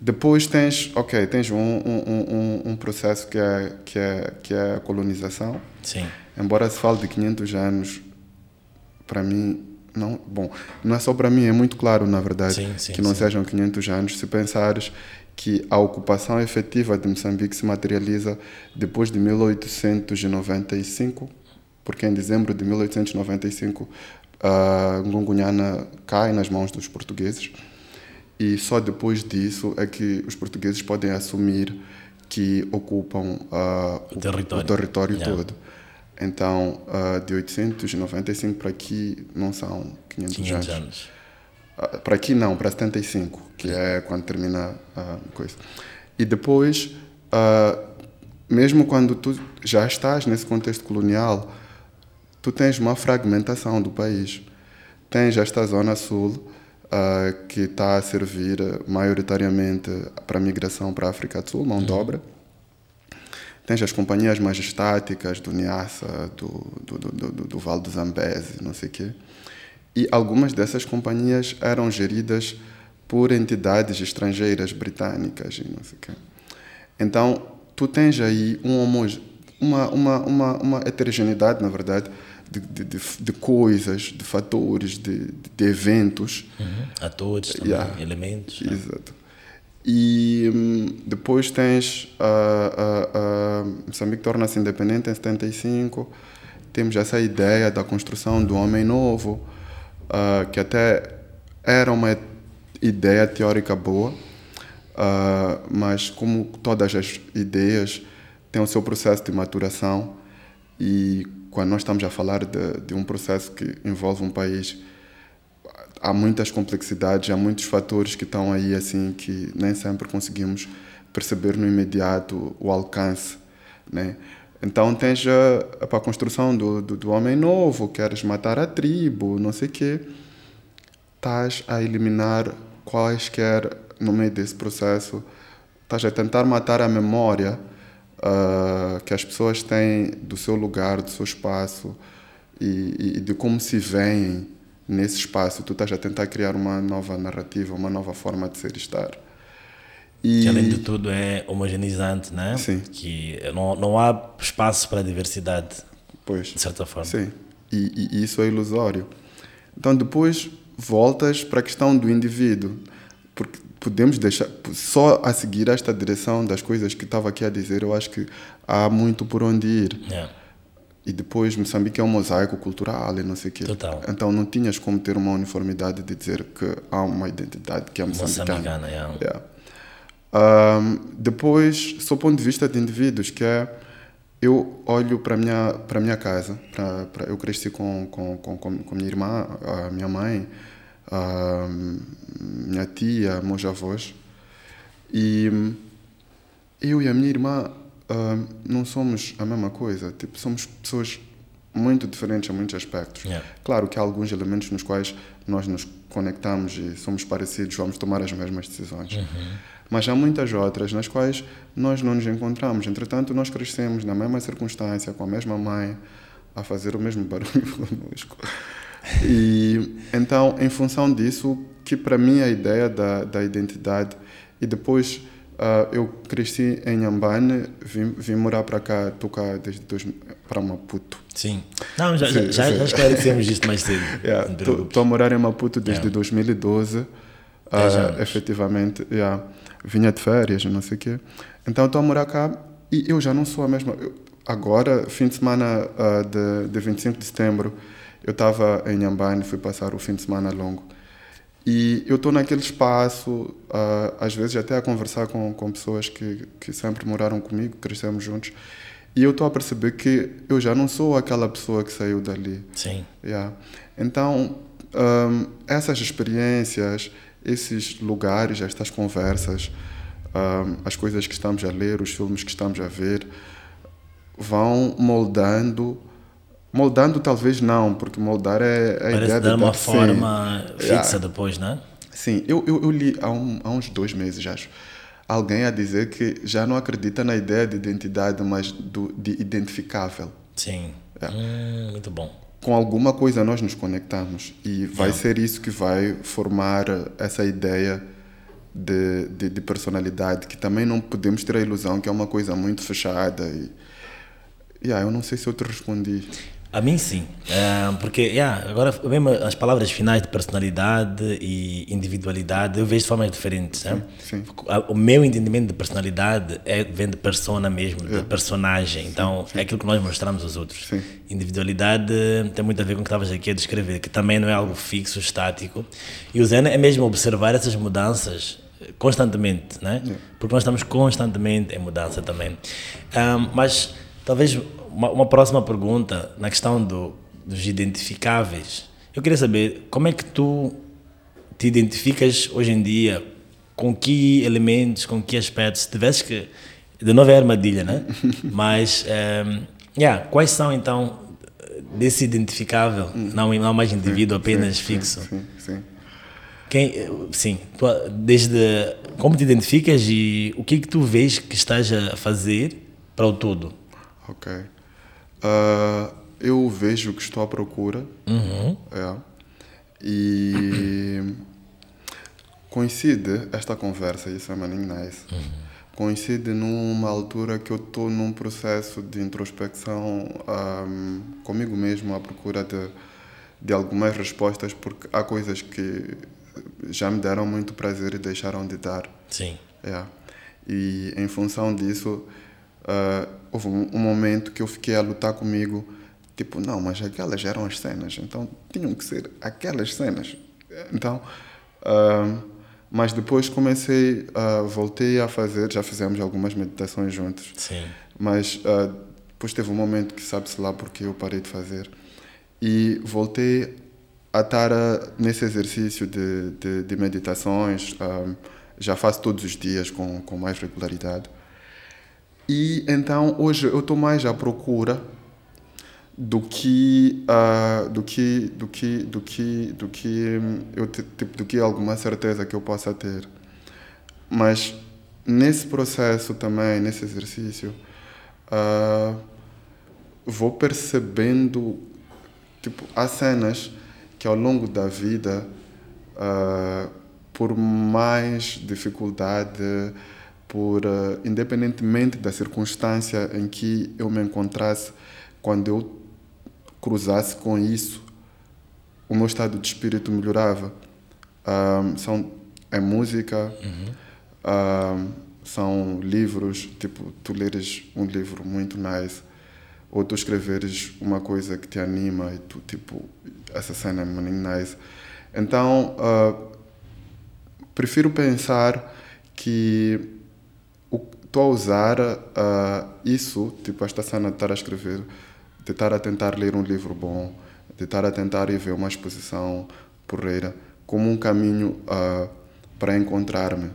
depois tens, ok, tens um, um, um, um- um processo que é, que, é, que é a colonização. Sim. Embora se fale de 500 anos, para mim, não, bom, não é só para mim, é muito claro, na verdade, Sim, sim, que não sim. sejam 500 anos, se pensares que a ocupação efetiva de Moçambique se materializa depois de 1895, porque em dezembro de 1895 a Ngungunhana cai nas mãos dos portugueses e só depois disso é que os portugueses podem assumir que ocupam ah, O território. o território Yeah. todo. Então, ah, de 895 para aqui não são 500, 500 anos. anos. Ah, para aqui não, para 75, que é quando termina a coisa. E depois, ah, mesmo quando tu já estás nesse contexto colonial, tu tens uma fragmentação do país. Tens esta zona sul ah, que está a servir maioritariamente para a migração para a África do Sul, mão de obra. Tens as companhias mais estáticas do Niassa, do, do, do, do, do Vale do Zambeze, não sei o quê. E algumas dessas companhias eram geridas por entidades estrangeiras britânicas e não sei o quê. Então, tu tens aí um uma, uma, uma, uma heterogeneidade, na verdade, de, de, de, coisas, de fatores, de, de eventos. Uhum. Atores também, Yeah. elementos. né? E hum, depois tens a, a, a Moçambique torna-se independente em 75, temos essa ideia da construção do homem novo, uh, que até era uma ideia teórica boa, uh, mas como todas as ideias têm o seu processo de maturação e quando nós estamos a falar de, de um processo que envolve um país há muitas complexidades, há muitos fatores que estão aí assim que nem sempre conseguimos perceber no imediato o alcance, né? Então tens a, a, a construção do, do, do, homem novo, queres matar a tribo, não sei o quê. Estás a eliminar quaisquer, no meio desse processo, estás a tentar matar a memória uh, que as pessoas têm do seu lugar, do seu espaço e, e de como se veem nesse espaço. Tu estás a tentar criar uma nova narrativa, uma nova forma de ser e estar. E... Que além de tudo é homogeneizante, né? Sim. Que não, não há espaço para a diversidade, pois. de certa forma. Sim, e, e isso é ilusório. Então depois voltas para a questão do indivíduo, porque podemos deixar só a seguir esta direção das coisas que estava aqui a dizer, eu acho que há muito por onde ir. Yeah. E depois Moçambique é um mosaico cultural e não sei o quê. Total. Então não tinhas como ter uma uniformidade de dizer que há uma identidade que é moçambicana. Moçambicana, yeah. yeah. Um, depois, sob o ponto de vista de indivíduos, que é eu olho para minha para minha casa, para, para eu cresci com com, com com minha irmã, a minha mãe, a minha tia, meus avós, e eu e a minha irmã uh, não somos a mesma coisa, tipo somos pessoas muito diferentes em muitos aspectos. Yeah. Claro que há alguns elementos nos quais nós nos conectamos e somos parecidos, vamos tomar as mesmas decisões. Uhum. Mas há muitas outras nas quais nós não nos encontramos. Entretanto, nós crescemos na mesma circunstância, com a mesma mãe, a fazer o mesmo (laughs) barulho conosco. E então, em função disso, que para mim a ideia da, da identidade, e depois uh, eu cresci em Ambane, vim, vim morar para cá, estou cá desde dois, para Maputo. Sim. Não, já, sim, já, sim. já esclarecemos isto mais cedo. Estou (laughs) yeah, a morar em Maputo desde yeah. 2012. Uh, efetivamente, yeah vinha de férias, não sei o quê. Então estou a morar cá e eu já não sou a mesma. Eu, agora, fim de semana uh, de, de 25 de setembro, eu estava em Nhambane, fui passar o fim de semana longo. E eu estou naquele espaço, uh, às vezes até a conversar com, com pessoas que, que sempre moraram comigo, crescemos juntos. E eu estou a perceber que eu já não sou aquela pessoa que saiu dali. Sim. Yeah. Então, um, essas experiências, esses lugares, estas conversas, um, as coisas que estamos a ler, os filmes que estamos a ver, vão moldando. Moldando talvez não, porque moldar é, é a Parece ideia dar de uma dar- forma Sim. fixa Yeah. depois, né? Sim, eu, eu, eu li há, um, há uns dois meses, acho, alguém a dizer que já não acredita na ideia de identidade, mas do, de identificável. Sim. Yeah. Hum, muito bom. Com alguma coisa nós nos conectamos e vai ser isso que vai formar essa ideia de, de, de personalidade, que também não podemos ter a ilusão que é uma coisa muito fechada. E, yeah, eu não sei se eu te respondi. A mim sim, Eh, porque yeah, agora mesmo as palavras finais de personalidade e individualidade eu vejo de formas diferentes. né? sim. A- O meu entendimento de personalidade é, vem de persona mesmo, de personagem. Então é aquilo que nós mostramos aos outros. Sim. Individualidade tem muito a ver com o que estavas aqui a descrever, que também não é algo fixo, estático. E o Zen é mesmo observar essas mudanças constantemente, né? Porque nós estamos constantemente em mudança também. Mas talvez uma, uma próxima pergunta na questão do, dos identificáveis. Eu queria saber como é que tu te identificas hoje em dia com que elementos, com que aspectos, se tivesse que. De novo é armadilha, né? (laughs) Mas, ehm, yeah, quais são então desse identificável, não, não mais indivíduo, apenas Sim, fixo? Sim, sim. Quem, sim, tu, desde como te identificas e o que é que tu vês que estás a fazer para o todo? Ok. Ah, eu vejo que estou à procura. Uhum. É. E coincide esta conversa, isso é maninho nice. Coincide numa altura que eu estou num processo de introspecção ahm, comigo mesmo, à procura de, de algumas respostas, porque há coisas que já me deram muito prazer e deixaram de dar. Sim. É. E em função disso, ah, houve um, um momento que eu fiquei a lutar comigo Tipo, não, mas aquelas eram as cenas, então tinham que ser aquelas cenas. Então, uh, mas depois comecei, uh, voltei a fazer, já fizemos algumas meditações juntos. Sim. Mas uh, depois teve um momento que sabe-se lá porque eu parei de fazer. E voltei a estar nesse exercício de, de, de meditações, já faço todos os dias com, com mais regularidade. E então hoje eu estou mais à procura do que uh, do que do que do que do que eu tipo do que alguma certeza que eu possa ter. Mas nesse processo também nesse exercício uh, vou percebendo tipo há cenas que ao longo da vida uh, por mais dificuldade por independentemente da circunstância em que eu me encontrasse quando eu cruzasse com isso, o meu estado de espírito melhorava. São é música, uhum. um, são livros, tipo, tu leres um livro muito nice, ou tu escreveres uma coisa que te anima e tu, tipo, essa cena é muito nice. Então, uh, prefiro pensar que estou a usar uh, isso, tipo, esta cena de estar a escrever, de estar a tentar ler um livro bom, de estar a tentar ir ver uma exposição porreira, como um caminho uh, para encontrar-me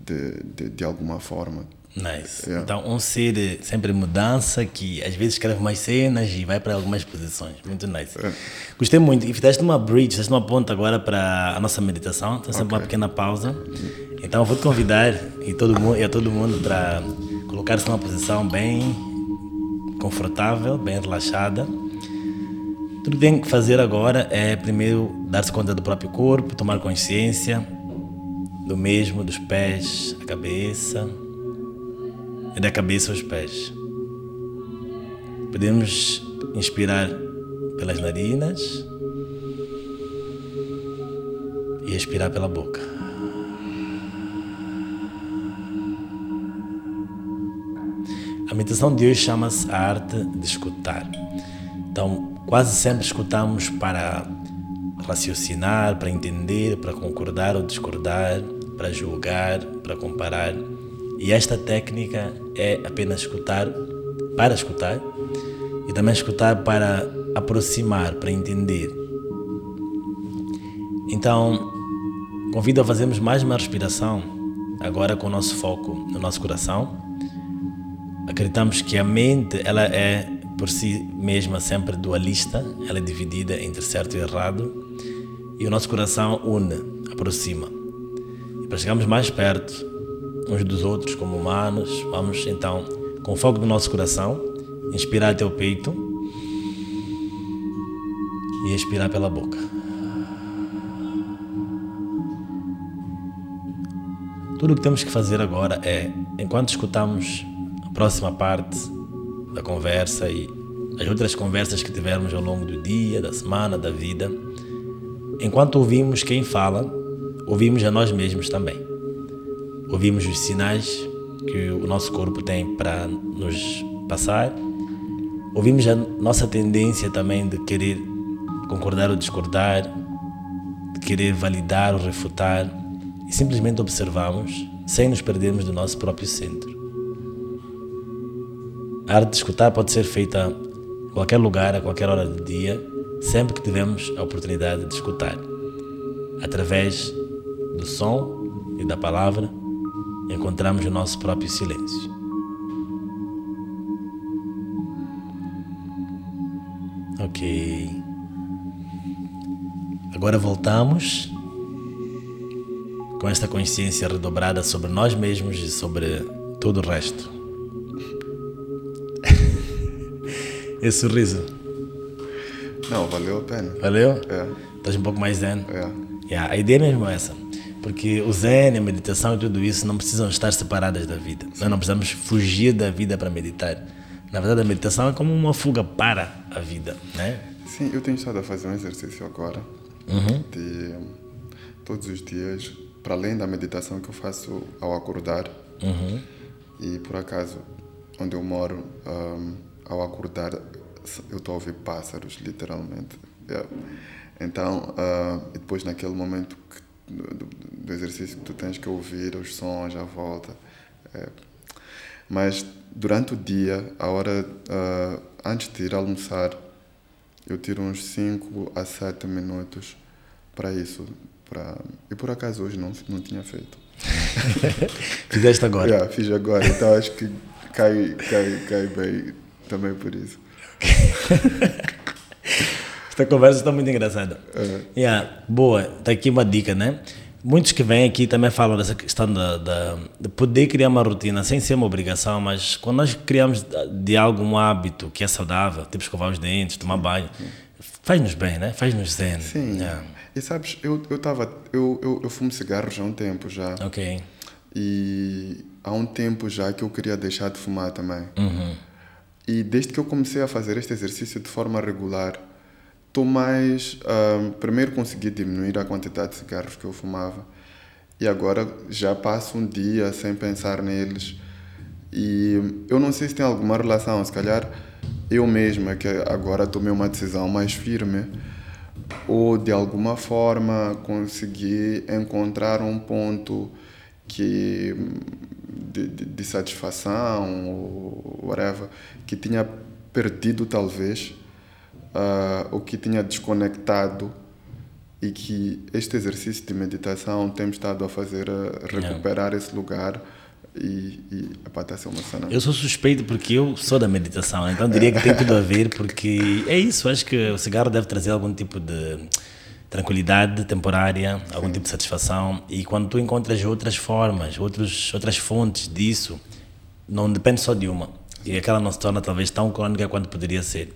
de, de, de, alguma forma. Nice. Yeah. Então, um ser sempre mudança, que às vezes escreve mais cenas e vai para algumas posições. Muito nice. Yeah. Gostei muito. E fizeste uma bridge, fizeste uma ponta agora para a nossa meditação. Então, sempre okay. uma pequena pausa. Então, vou te convidar e, todo mundo, e a todo mundo para colocar-se numa posição bem confortável, bem relaxada. Tudo que tem que fazer agora é primeiro dar-se conta do próprio corpo, tomar consciência do mesmo, dos pés, a cabeça e da cabeça aos pés. Podemos inspirar pelas narinas e expirar pela boca. A meditação de hoje chama-se a arte de escutar. Então, quase sempre escutamos para raciocinar, para entender, para concordar ou discordar, para julgar, para comparar. E esta técnica é apenas escutar para escutar e também escutar para aproximar, para entender. Então, convido a fazermos mais uma respiração, agora com o nosso foco no nosso coração acreditamos que a mente ela é por si mesma sempre dualista, ela é dividida entre certo e errado, e o nosso coração une, aproxima. E para chegarmos mais perto uns dos outros como humanos, vamos então, com o foco do nosso coração, inspirar até o peito e expirar pela boca. Tudo o que temos que fazer agora é, enquanto escutamos próxima parte da conversa e as outras conversas que tivermos ao longo do dia, da semana, da vida. Enquanto ouvimos quem fala, ouvimos a nós mesmos também. Ouvimos os sinais que o nosso corpo tem para nos passar. Ouvimos a nossa tendência também de querer concordar ou discordar, de querer validar ou refutar, e simplesmente observamos sem nos perdermos do nosso próprio centro. A arte de escutar pode ser feita em qualquer lugar, a qualquer hora do dia, sempre que tivermos a oportunidade de escutar. Através do som e da palavra, encontramos o nosso próprio silêncio. Ok. Agora voltamos com esta consciência redobrada sobre nós mesmos e sobre todo o resto. (laughs) esse sorriso? Não, valeu a pena. Valeu? É. Estás um pouco mais zen? É. Yeah, a ideia é mesmo essa. Porque o zen, a meditação e tudo isso não precisam estar separadas da vida. Nós não precisamos fugir da vida para meditar. Na verdade, a meditação é como uma fuga para a vida, né? Sim, eu tenho estado a fazer um exercício agora. Uhum. De todos os dias, para além da meditação que eu faço ao acordar. Uhum. E por acaso, onde eu moro, um, ao acordar eu estou a ouvir pássaros, literalmente. Yeah. Então, uh, e depois naquele momento que, do, do, exercício que tu tens que ouvir os sons à volta. É. Mas durante o dia, a hora uh, antes de ir almoçar, eu tiro uns 5 a 7 minutos para isso. Pra... E por acaso hoje não, não tinha feito. (laughs) Fizeste agora? Yeah, fiz agora, então acho que cai, cai, cai bem também por isso. (laughs) Esta conversa está muito engraçada. É. Yeah, boa, está aqui uma dica, né? Muitos que vêm aqui também falam dessa questão da, da, de poder criar uma rotina sem ser uma obrigação, mas quando nós criamos de algo um hábito que é saudável, tipo escovar os dentes, tomar banho, faz-nos bem, né? Faz-nos zen. Sim. Yeah. E sabes, eu, eu, tava, eu, eu, eu fumo cigarros há um tempo já. Ok. E há um tempo já que eu queria deixar de fumar também. Uhum. E desde que eu comecei a fazer este exercício de forma regular, estou mais. Primeiro consegui diminuir a quantidade de cigarros que eu fumava. E agora já passo um dia sem pensar neles. E eu não sei se tem alguma relação, se calhar eu mesma que agora tomei uma decisão mais firme ou de alguma forma consegui encontrar um ponto que de, de, de satisfação ou whatever que tinha perdido talvez uh, ou que tinha desconectado e que este exercício de meditação tem estado a fazer a recuperar yeah. esse lugar e, e está ser uma cena. Eu sou suspeito porque eu sou da meditação, então diria que tem tudo a ver, porque é isso, acho que o cigarro deve trazer algum tipo de tranquilidade temporária, Sim. algum tipo de satisfação, e quando tu encontras outras formas, outros, outras fontes disso, não depende só de uma, e aquela não se torna talvez tão crônica quanto poderia ser.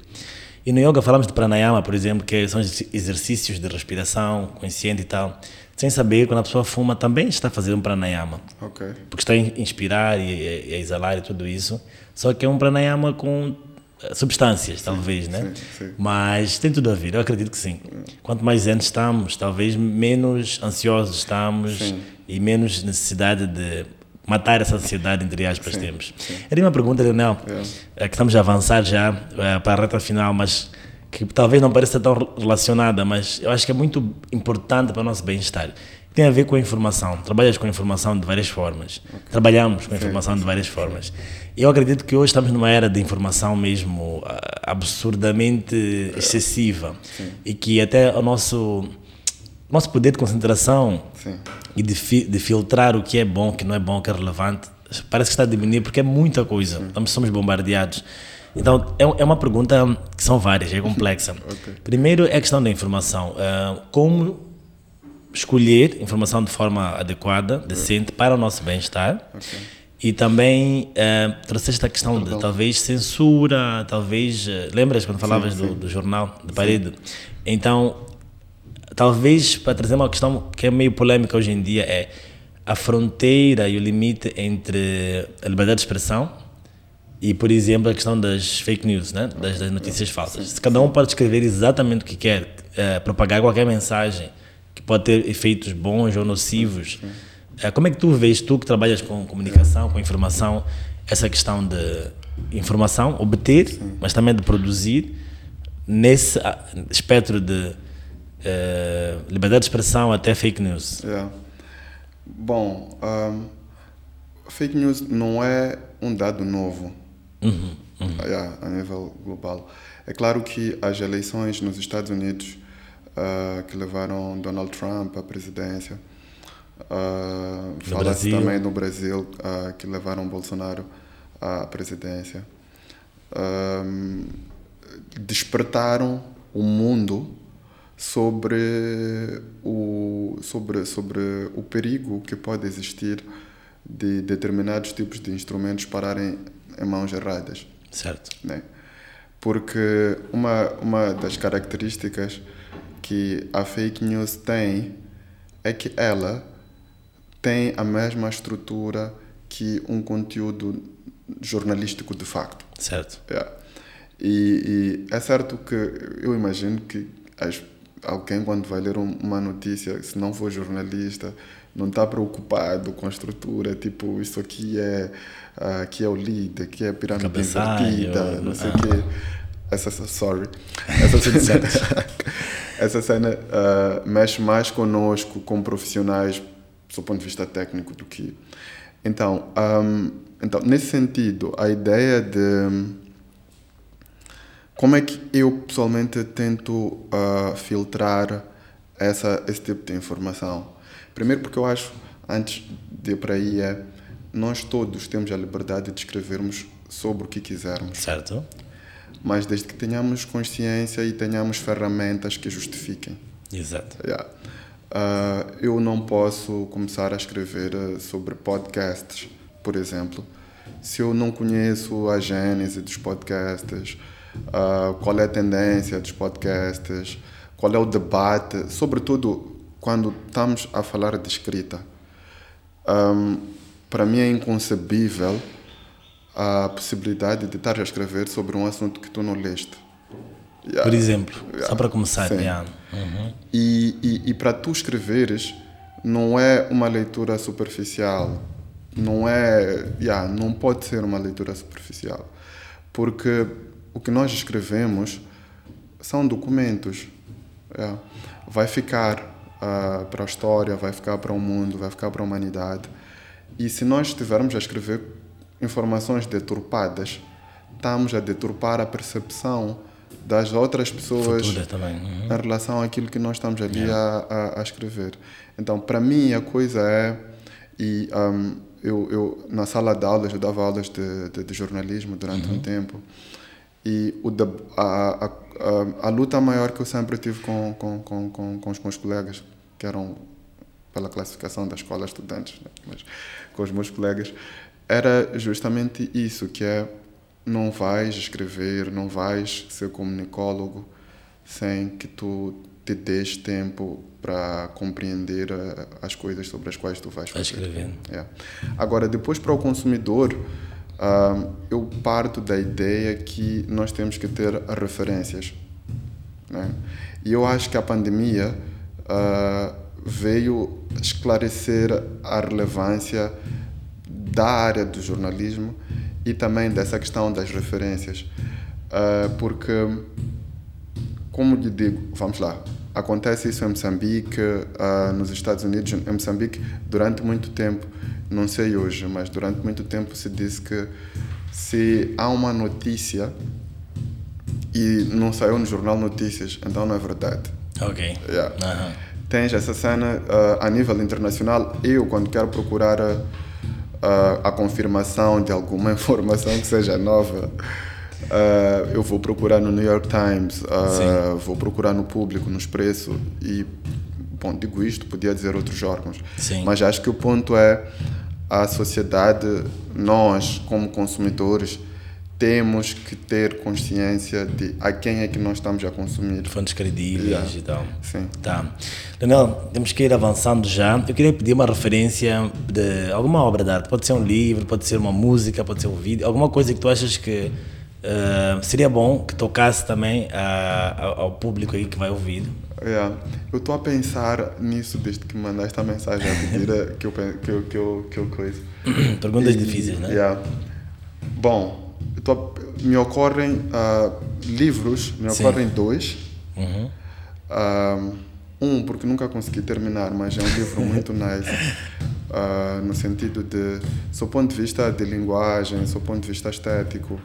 E no yoga falamos de pranayama, por exemplo, que são exercícios de respiração consciente e tal sem saber, quando a pessoa fuma, também está fazendo um pranayama. Okay. Porque está a inspirar e, a exalar e tudo isso. Só que é um pranayama com eh, substâncias, sim, talvez, né? Sim, sim. Mas tem tudo a ver, eu acredito que sim. Quanto mais zen estamos, talvez menos ansiosos estamos e menos necessidade de matar essa ansiedade, entre aspas, temos. Era uma pergunta, Leonel, é. que estamos a avançar já é, para a reta final, mas que talvez não pareça tão relacionada, mas eu acho que é muito importante para o nosso bem-estar. Tem a ver com a informação. Trabalhas com a informação de várias formas. Okay. Trabalhamos com a informação sim, de várias sim. formas. Eu acredito que hoje estamos numa era de informação mesmo ah, absurdamente excessiva sim. e que até o nosso nosso poder de concentração e de, fi, de filtrar o que é bom, o que não é bom, o que é relevante, parece que está a diminuir porque é muita coisa. Estamos, somos bombardeados. Então, é, é uma pergunta que são várias, é (laughs) complexa. okay. Primeiro é a questão da informação. Uh, como escolher informação de forma adequada, decente, para o nosso bem-estar. Okay. E também uh, trouxeste a questão de talvez censura, talvez. Uh, lembras quando falavas sim, sim. Do, do, jornal de parede? Sim. Então, talvez para trazer uma questão que é meio polêmica hoje em dia é a fronteira e o limite entre a liberdade de expressão e, por exemplo, a questão das fake news, né? das, das notícias falsas. Se cada um pode escrever exatamente o que quer, é, propagar qualquer mensagem que pode ter efeitos bons ou nocivos, é, como é que tu vês, tu que trabalhas com comunicação, com informação, essa questão de informação, obter, mas também de produzir, nesse espectro de é, liberdade de expressão até fake news? Yeah. Bom, um, fake news não é um dado novo uhum, uhum. Yeah, a nível global. É claro que as eleições nos Estados Unidos uh, que levaram Donald Trump à presidência, uh, fala-se também no Brasil uh, que levaram Bolsonaro à presidência, despertaram o mundo sobre o sobre sobre o perigo que pode existir de determinados tipos de instrumentos pararem em mãos erradas. Certo. Né? Porque uma, uma das características que a fake news tem é que ela tem a mesma estrutura que um conteúdo jornalístico de facto. Certo. Yeah. E, e, é certo que eu imagino que as, alguém, quando vai ler uma notícia, se não for jornalista, não está preocupado com a estrutura, tipo, isso aqui é, aqui é o lead, aqui é a pirâmide invertida, não sei o quê. essa sorry, essa (laughs) cena, essa cena uh, mexe mais conosco como profissionais do ponto de vista técnico do que. Então um, então nesse sentido a ideia de como é que eu pessoalmente tento uh, filtrar essa esse tipo de informação primeiro porque eu acho antes de ir para aí é nós todos temos a liberdade de escrevermos sobre o que quisermos Certo. mas desde que tenhamos consciência e tenhamos ferramentas que justifiquem. Exato. Yeah. Uh, eu não posso começar a escrever uh, sobre podcasts, por exemplo, se eu não conheço a gênese dos podcasts, uh, qual é a tendência dos podcasts, qual é o debate, sobretudo quando estamos a falar de escrita. Um, para mim é inconcebível a possibilidade de estar a escrever sobre um assunto que tu não leste. Yeah. Por exemplo, Yeah. só para começar, yeah. Uhum. E, e, e para tu escreveres, não é uma leitura superficial. Não é. Yeah, não pode ser uma leitura superficial. Porque o que nós escrevemos são documentos. Yeah. Vai ficar ah, para a história, vai ficar para o mundo, vai ficar para a humanidade. E se nós estivermos a escrever informações deturpadas, estamos a deturpar a percepção das outras pessoas. Uhum. em relação àquilo que nós estamos ali a, a, a escrever. Então, para mim, a coisa é. E um, eu, eu, na sala de aulas, eu dava aulas de, de, de jornalismo durante um tempo. E o, a, a, a, a luta maior que eu sempre tive com, com, com, com, com os meus colegas, que eram pela classificação da escola estudantes, né? mas com os meus colegas, era justamente isso, que é não vais escrever, não vais ser comunicólogo sem que tu te des tempo para compreender eh, as coisas sobre as quais tu vais Vai fazer. escrevendo. É. Agora, depois para o consumidor, eu parto da ideia que nós temos que ter referências. Né? E eu acho que a pandemia ah, veio esclarecer a relevância da área do jornalismo e também dessa questão das referências. Ah, porque, como lhe digo, vamos lá, acontece isso em Moçambique, ah, nos Estados Unidos, em Moçambique, durante muito tempo, não sei hoje, mas durante muito tempo se disse que se há uma notícia e não saiu no jornal Notícias, então não é verdade. Ok. Yeah. Tens essa cena ah, a nível internacional. Eu, quando quero procurar ah, a confirmação de alguma (laughs) informação que seja nova, ah, eu vou procurar no New York Times, ah, vou procurar no Público, no Expresso e, bom, digo isto, podia dizer outros órgãos. Sim. Mas acho que o ponto é a sociedade, nós como consumidores, temos que ter consciência de a quem é que nós estamos a consumir. Fontes credíveis Yeah. e tal. Sim. Tá. Daniel, temos que ir avançando já. Eu queria pedir uma referência de alguma obra de arte. Pode ser um livro, pode ser uma música, pode ser um vídeo. Alguma coisa que tu achas que eh, seria bom que tocasse também ah, ao ao público aí que vai ouvir. Yeah. Eu estou a pensar nisso desde que me mandaste a mensagem a pedir (laughs) que eu, que eu, que eu, que eu coisa. Perguntas E- difíceis, né? yeah. Bom, eu tô me ocorrem ah, livros, me Sim. ocorrem dois. Uhum. Um, porque nunca consegui terminar, mas é um livro muito (laughs) nice. ah, no sentido de, do ponto de vista de linguagem, do ponto de vista estético,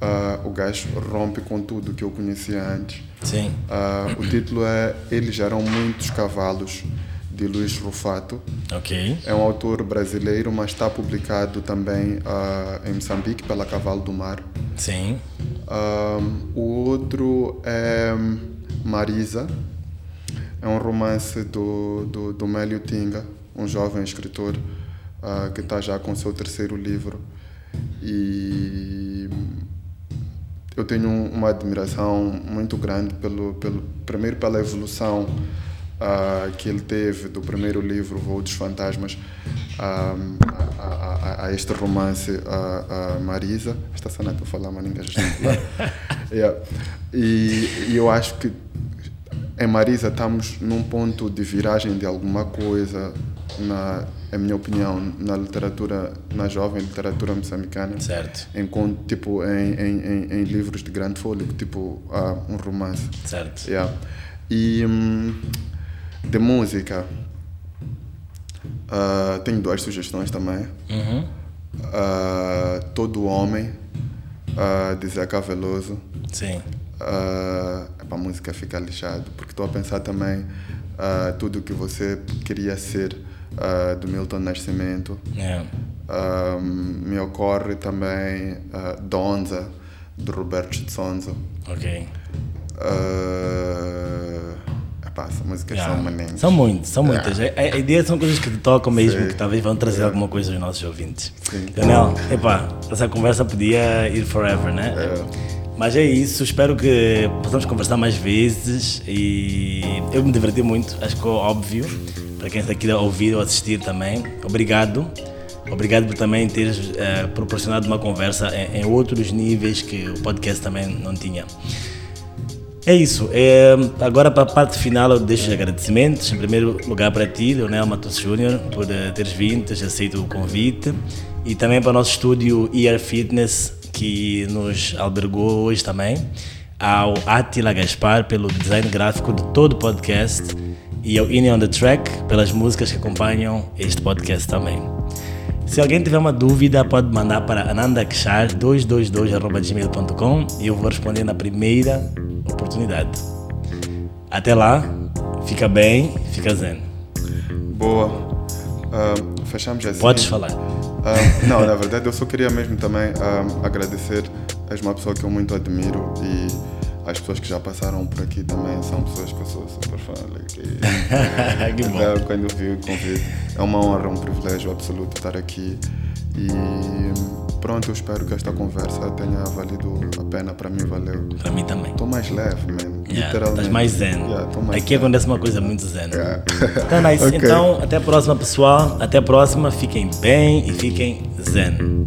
ah, o gajo rompe com tudo que eu conhecia antes. Sim. Ah, o título é Eles Eram Muitos Cavalos, de Luiz Rufato. Ok. É um autor brasileiro, mas está publicado também ah, em Moçambique pela Cavalo do Mar. Sim. O outro é Marisa, é um romance do, do, do Mélio Tinga, um jovem escritor que está já com seu terceiro livro. E eu tenho uma admiração muito grande pelo, pelo primeiro pela evolução ah, que ele teve do primeiro livro Voo dos Fantasmas ah, a, a, a- este romance a Marisa esta cena estou a falar mas ninguém. (laughs) Yeah. e, e eu acho que em Marisa estamos num ponto de viragem de alguma coisa na é a minha opinião, na literatura, na jovem literatura moçambicana. Certo. Em, con- tipo, em, em, em, em livros de grande fôlego, tipo ah, um romance. Certo. Yeah. E hum, de música, ah, tenho duas sugestões também. Uhum. Ah, Todo Homem, ah, de Zeca Veloso. Sim. Uh, a música fica lixado, porque estou a pensar também ah, tudo o que você queria ser ah, do Milton Nascimento. É. Ah, me ocorre também ah, Donza, do Roberto de Sonzo. Ok. Uh, epá, essa música Yeah. são manentes. São muitas, são muitas. A, a ideia são coisas que te tocam mesmo, Sim. que talvez vão trazer alguma coisa aos nossos ouvintes. Sim. Daniel, epá, essa conversa podia ir forever, né? Mas é isso, espero que possamos conversar mais vezes e eu me diverti muito, acho que é óbvio, para quem está aqui a ouvir ou assistir também. Obrigado. Obrigado por também teres eh, proporcionado uma conversa em, em outros níveis que o podcast também não tinha. É isso. É, agora para a parte final eu deixo os agradecimentos. Em primeiro lugar para ti, Leonel Matos Júnior, por eh, teres vindo, teres aceito o convite. E também para o nosso estúdio ER Fitness, que nos albergou hoje também. Ao Atila Gaspar, pelo design gráfico de todo o podcast. E ao In On The Track, pelas músicas que acompanham este podcast também. Se alguém tiver uma dúvida, pode mandar para anandakshar222.gmail.com e eu vou responder na primeira oportunidade. Até lá, fica bem, fica zen. Boa. Ah, fechamos assim. Podes falar. Não, na verdade eu só queria mesmo também agradecer. És uma pessoa que eu muito admiro e as pessoas que já passaram por aqui também são pessoas que eu sou super fã. like, e- (laughs) que bom. Então, quando eu vi o convite, é uma honra, um privilégio absoluto estar aqui. E pronto, eu espero que esta conversa tenha valido a pena. Para mim, valeu. Para mim também. Estou mais leve, man. Yeah, Literalmente. estás mais zen. Yeah, mais Aqui zen. acontece uma coisa muito zen. Yeah. Então, nice. (laughs) Ok. então, até a próxima, pessoal. Até a próxima. Fiquem bem e fiquem zen.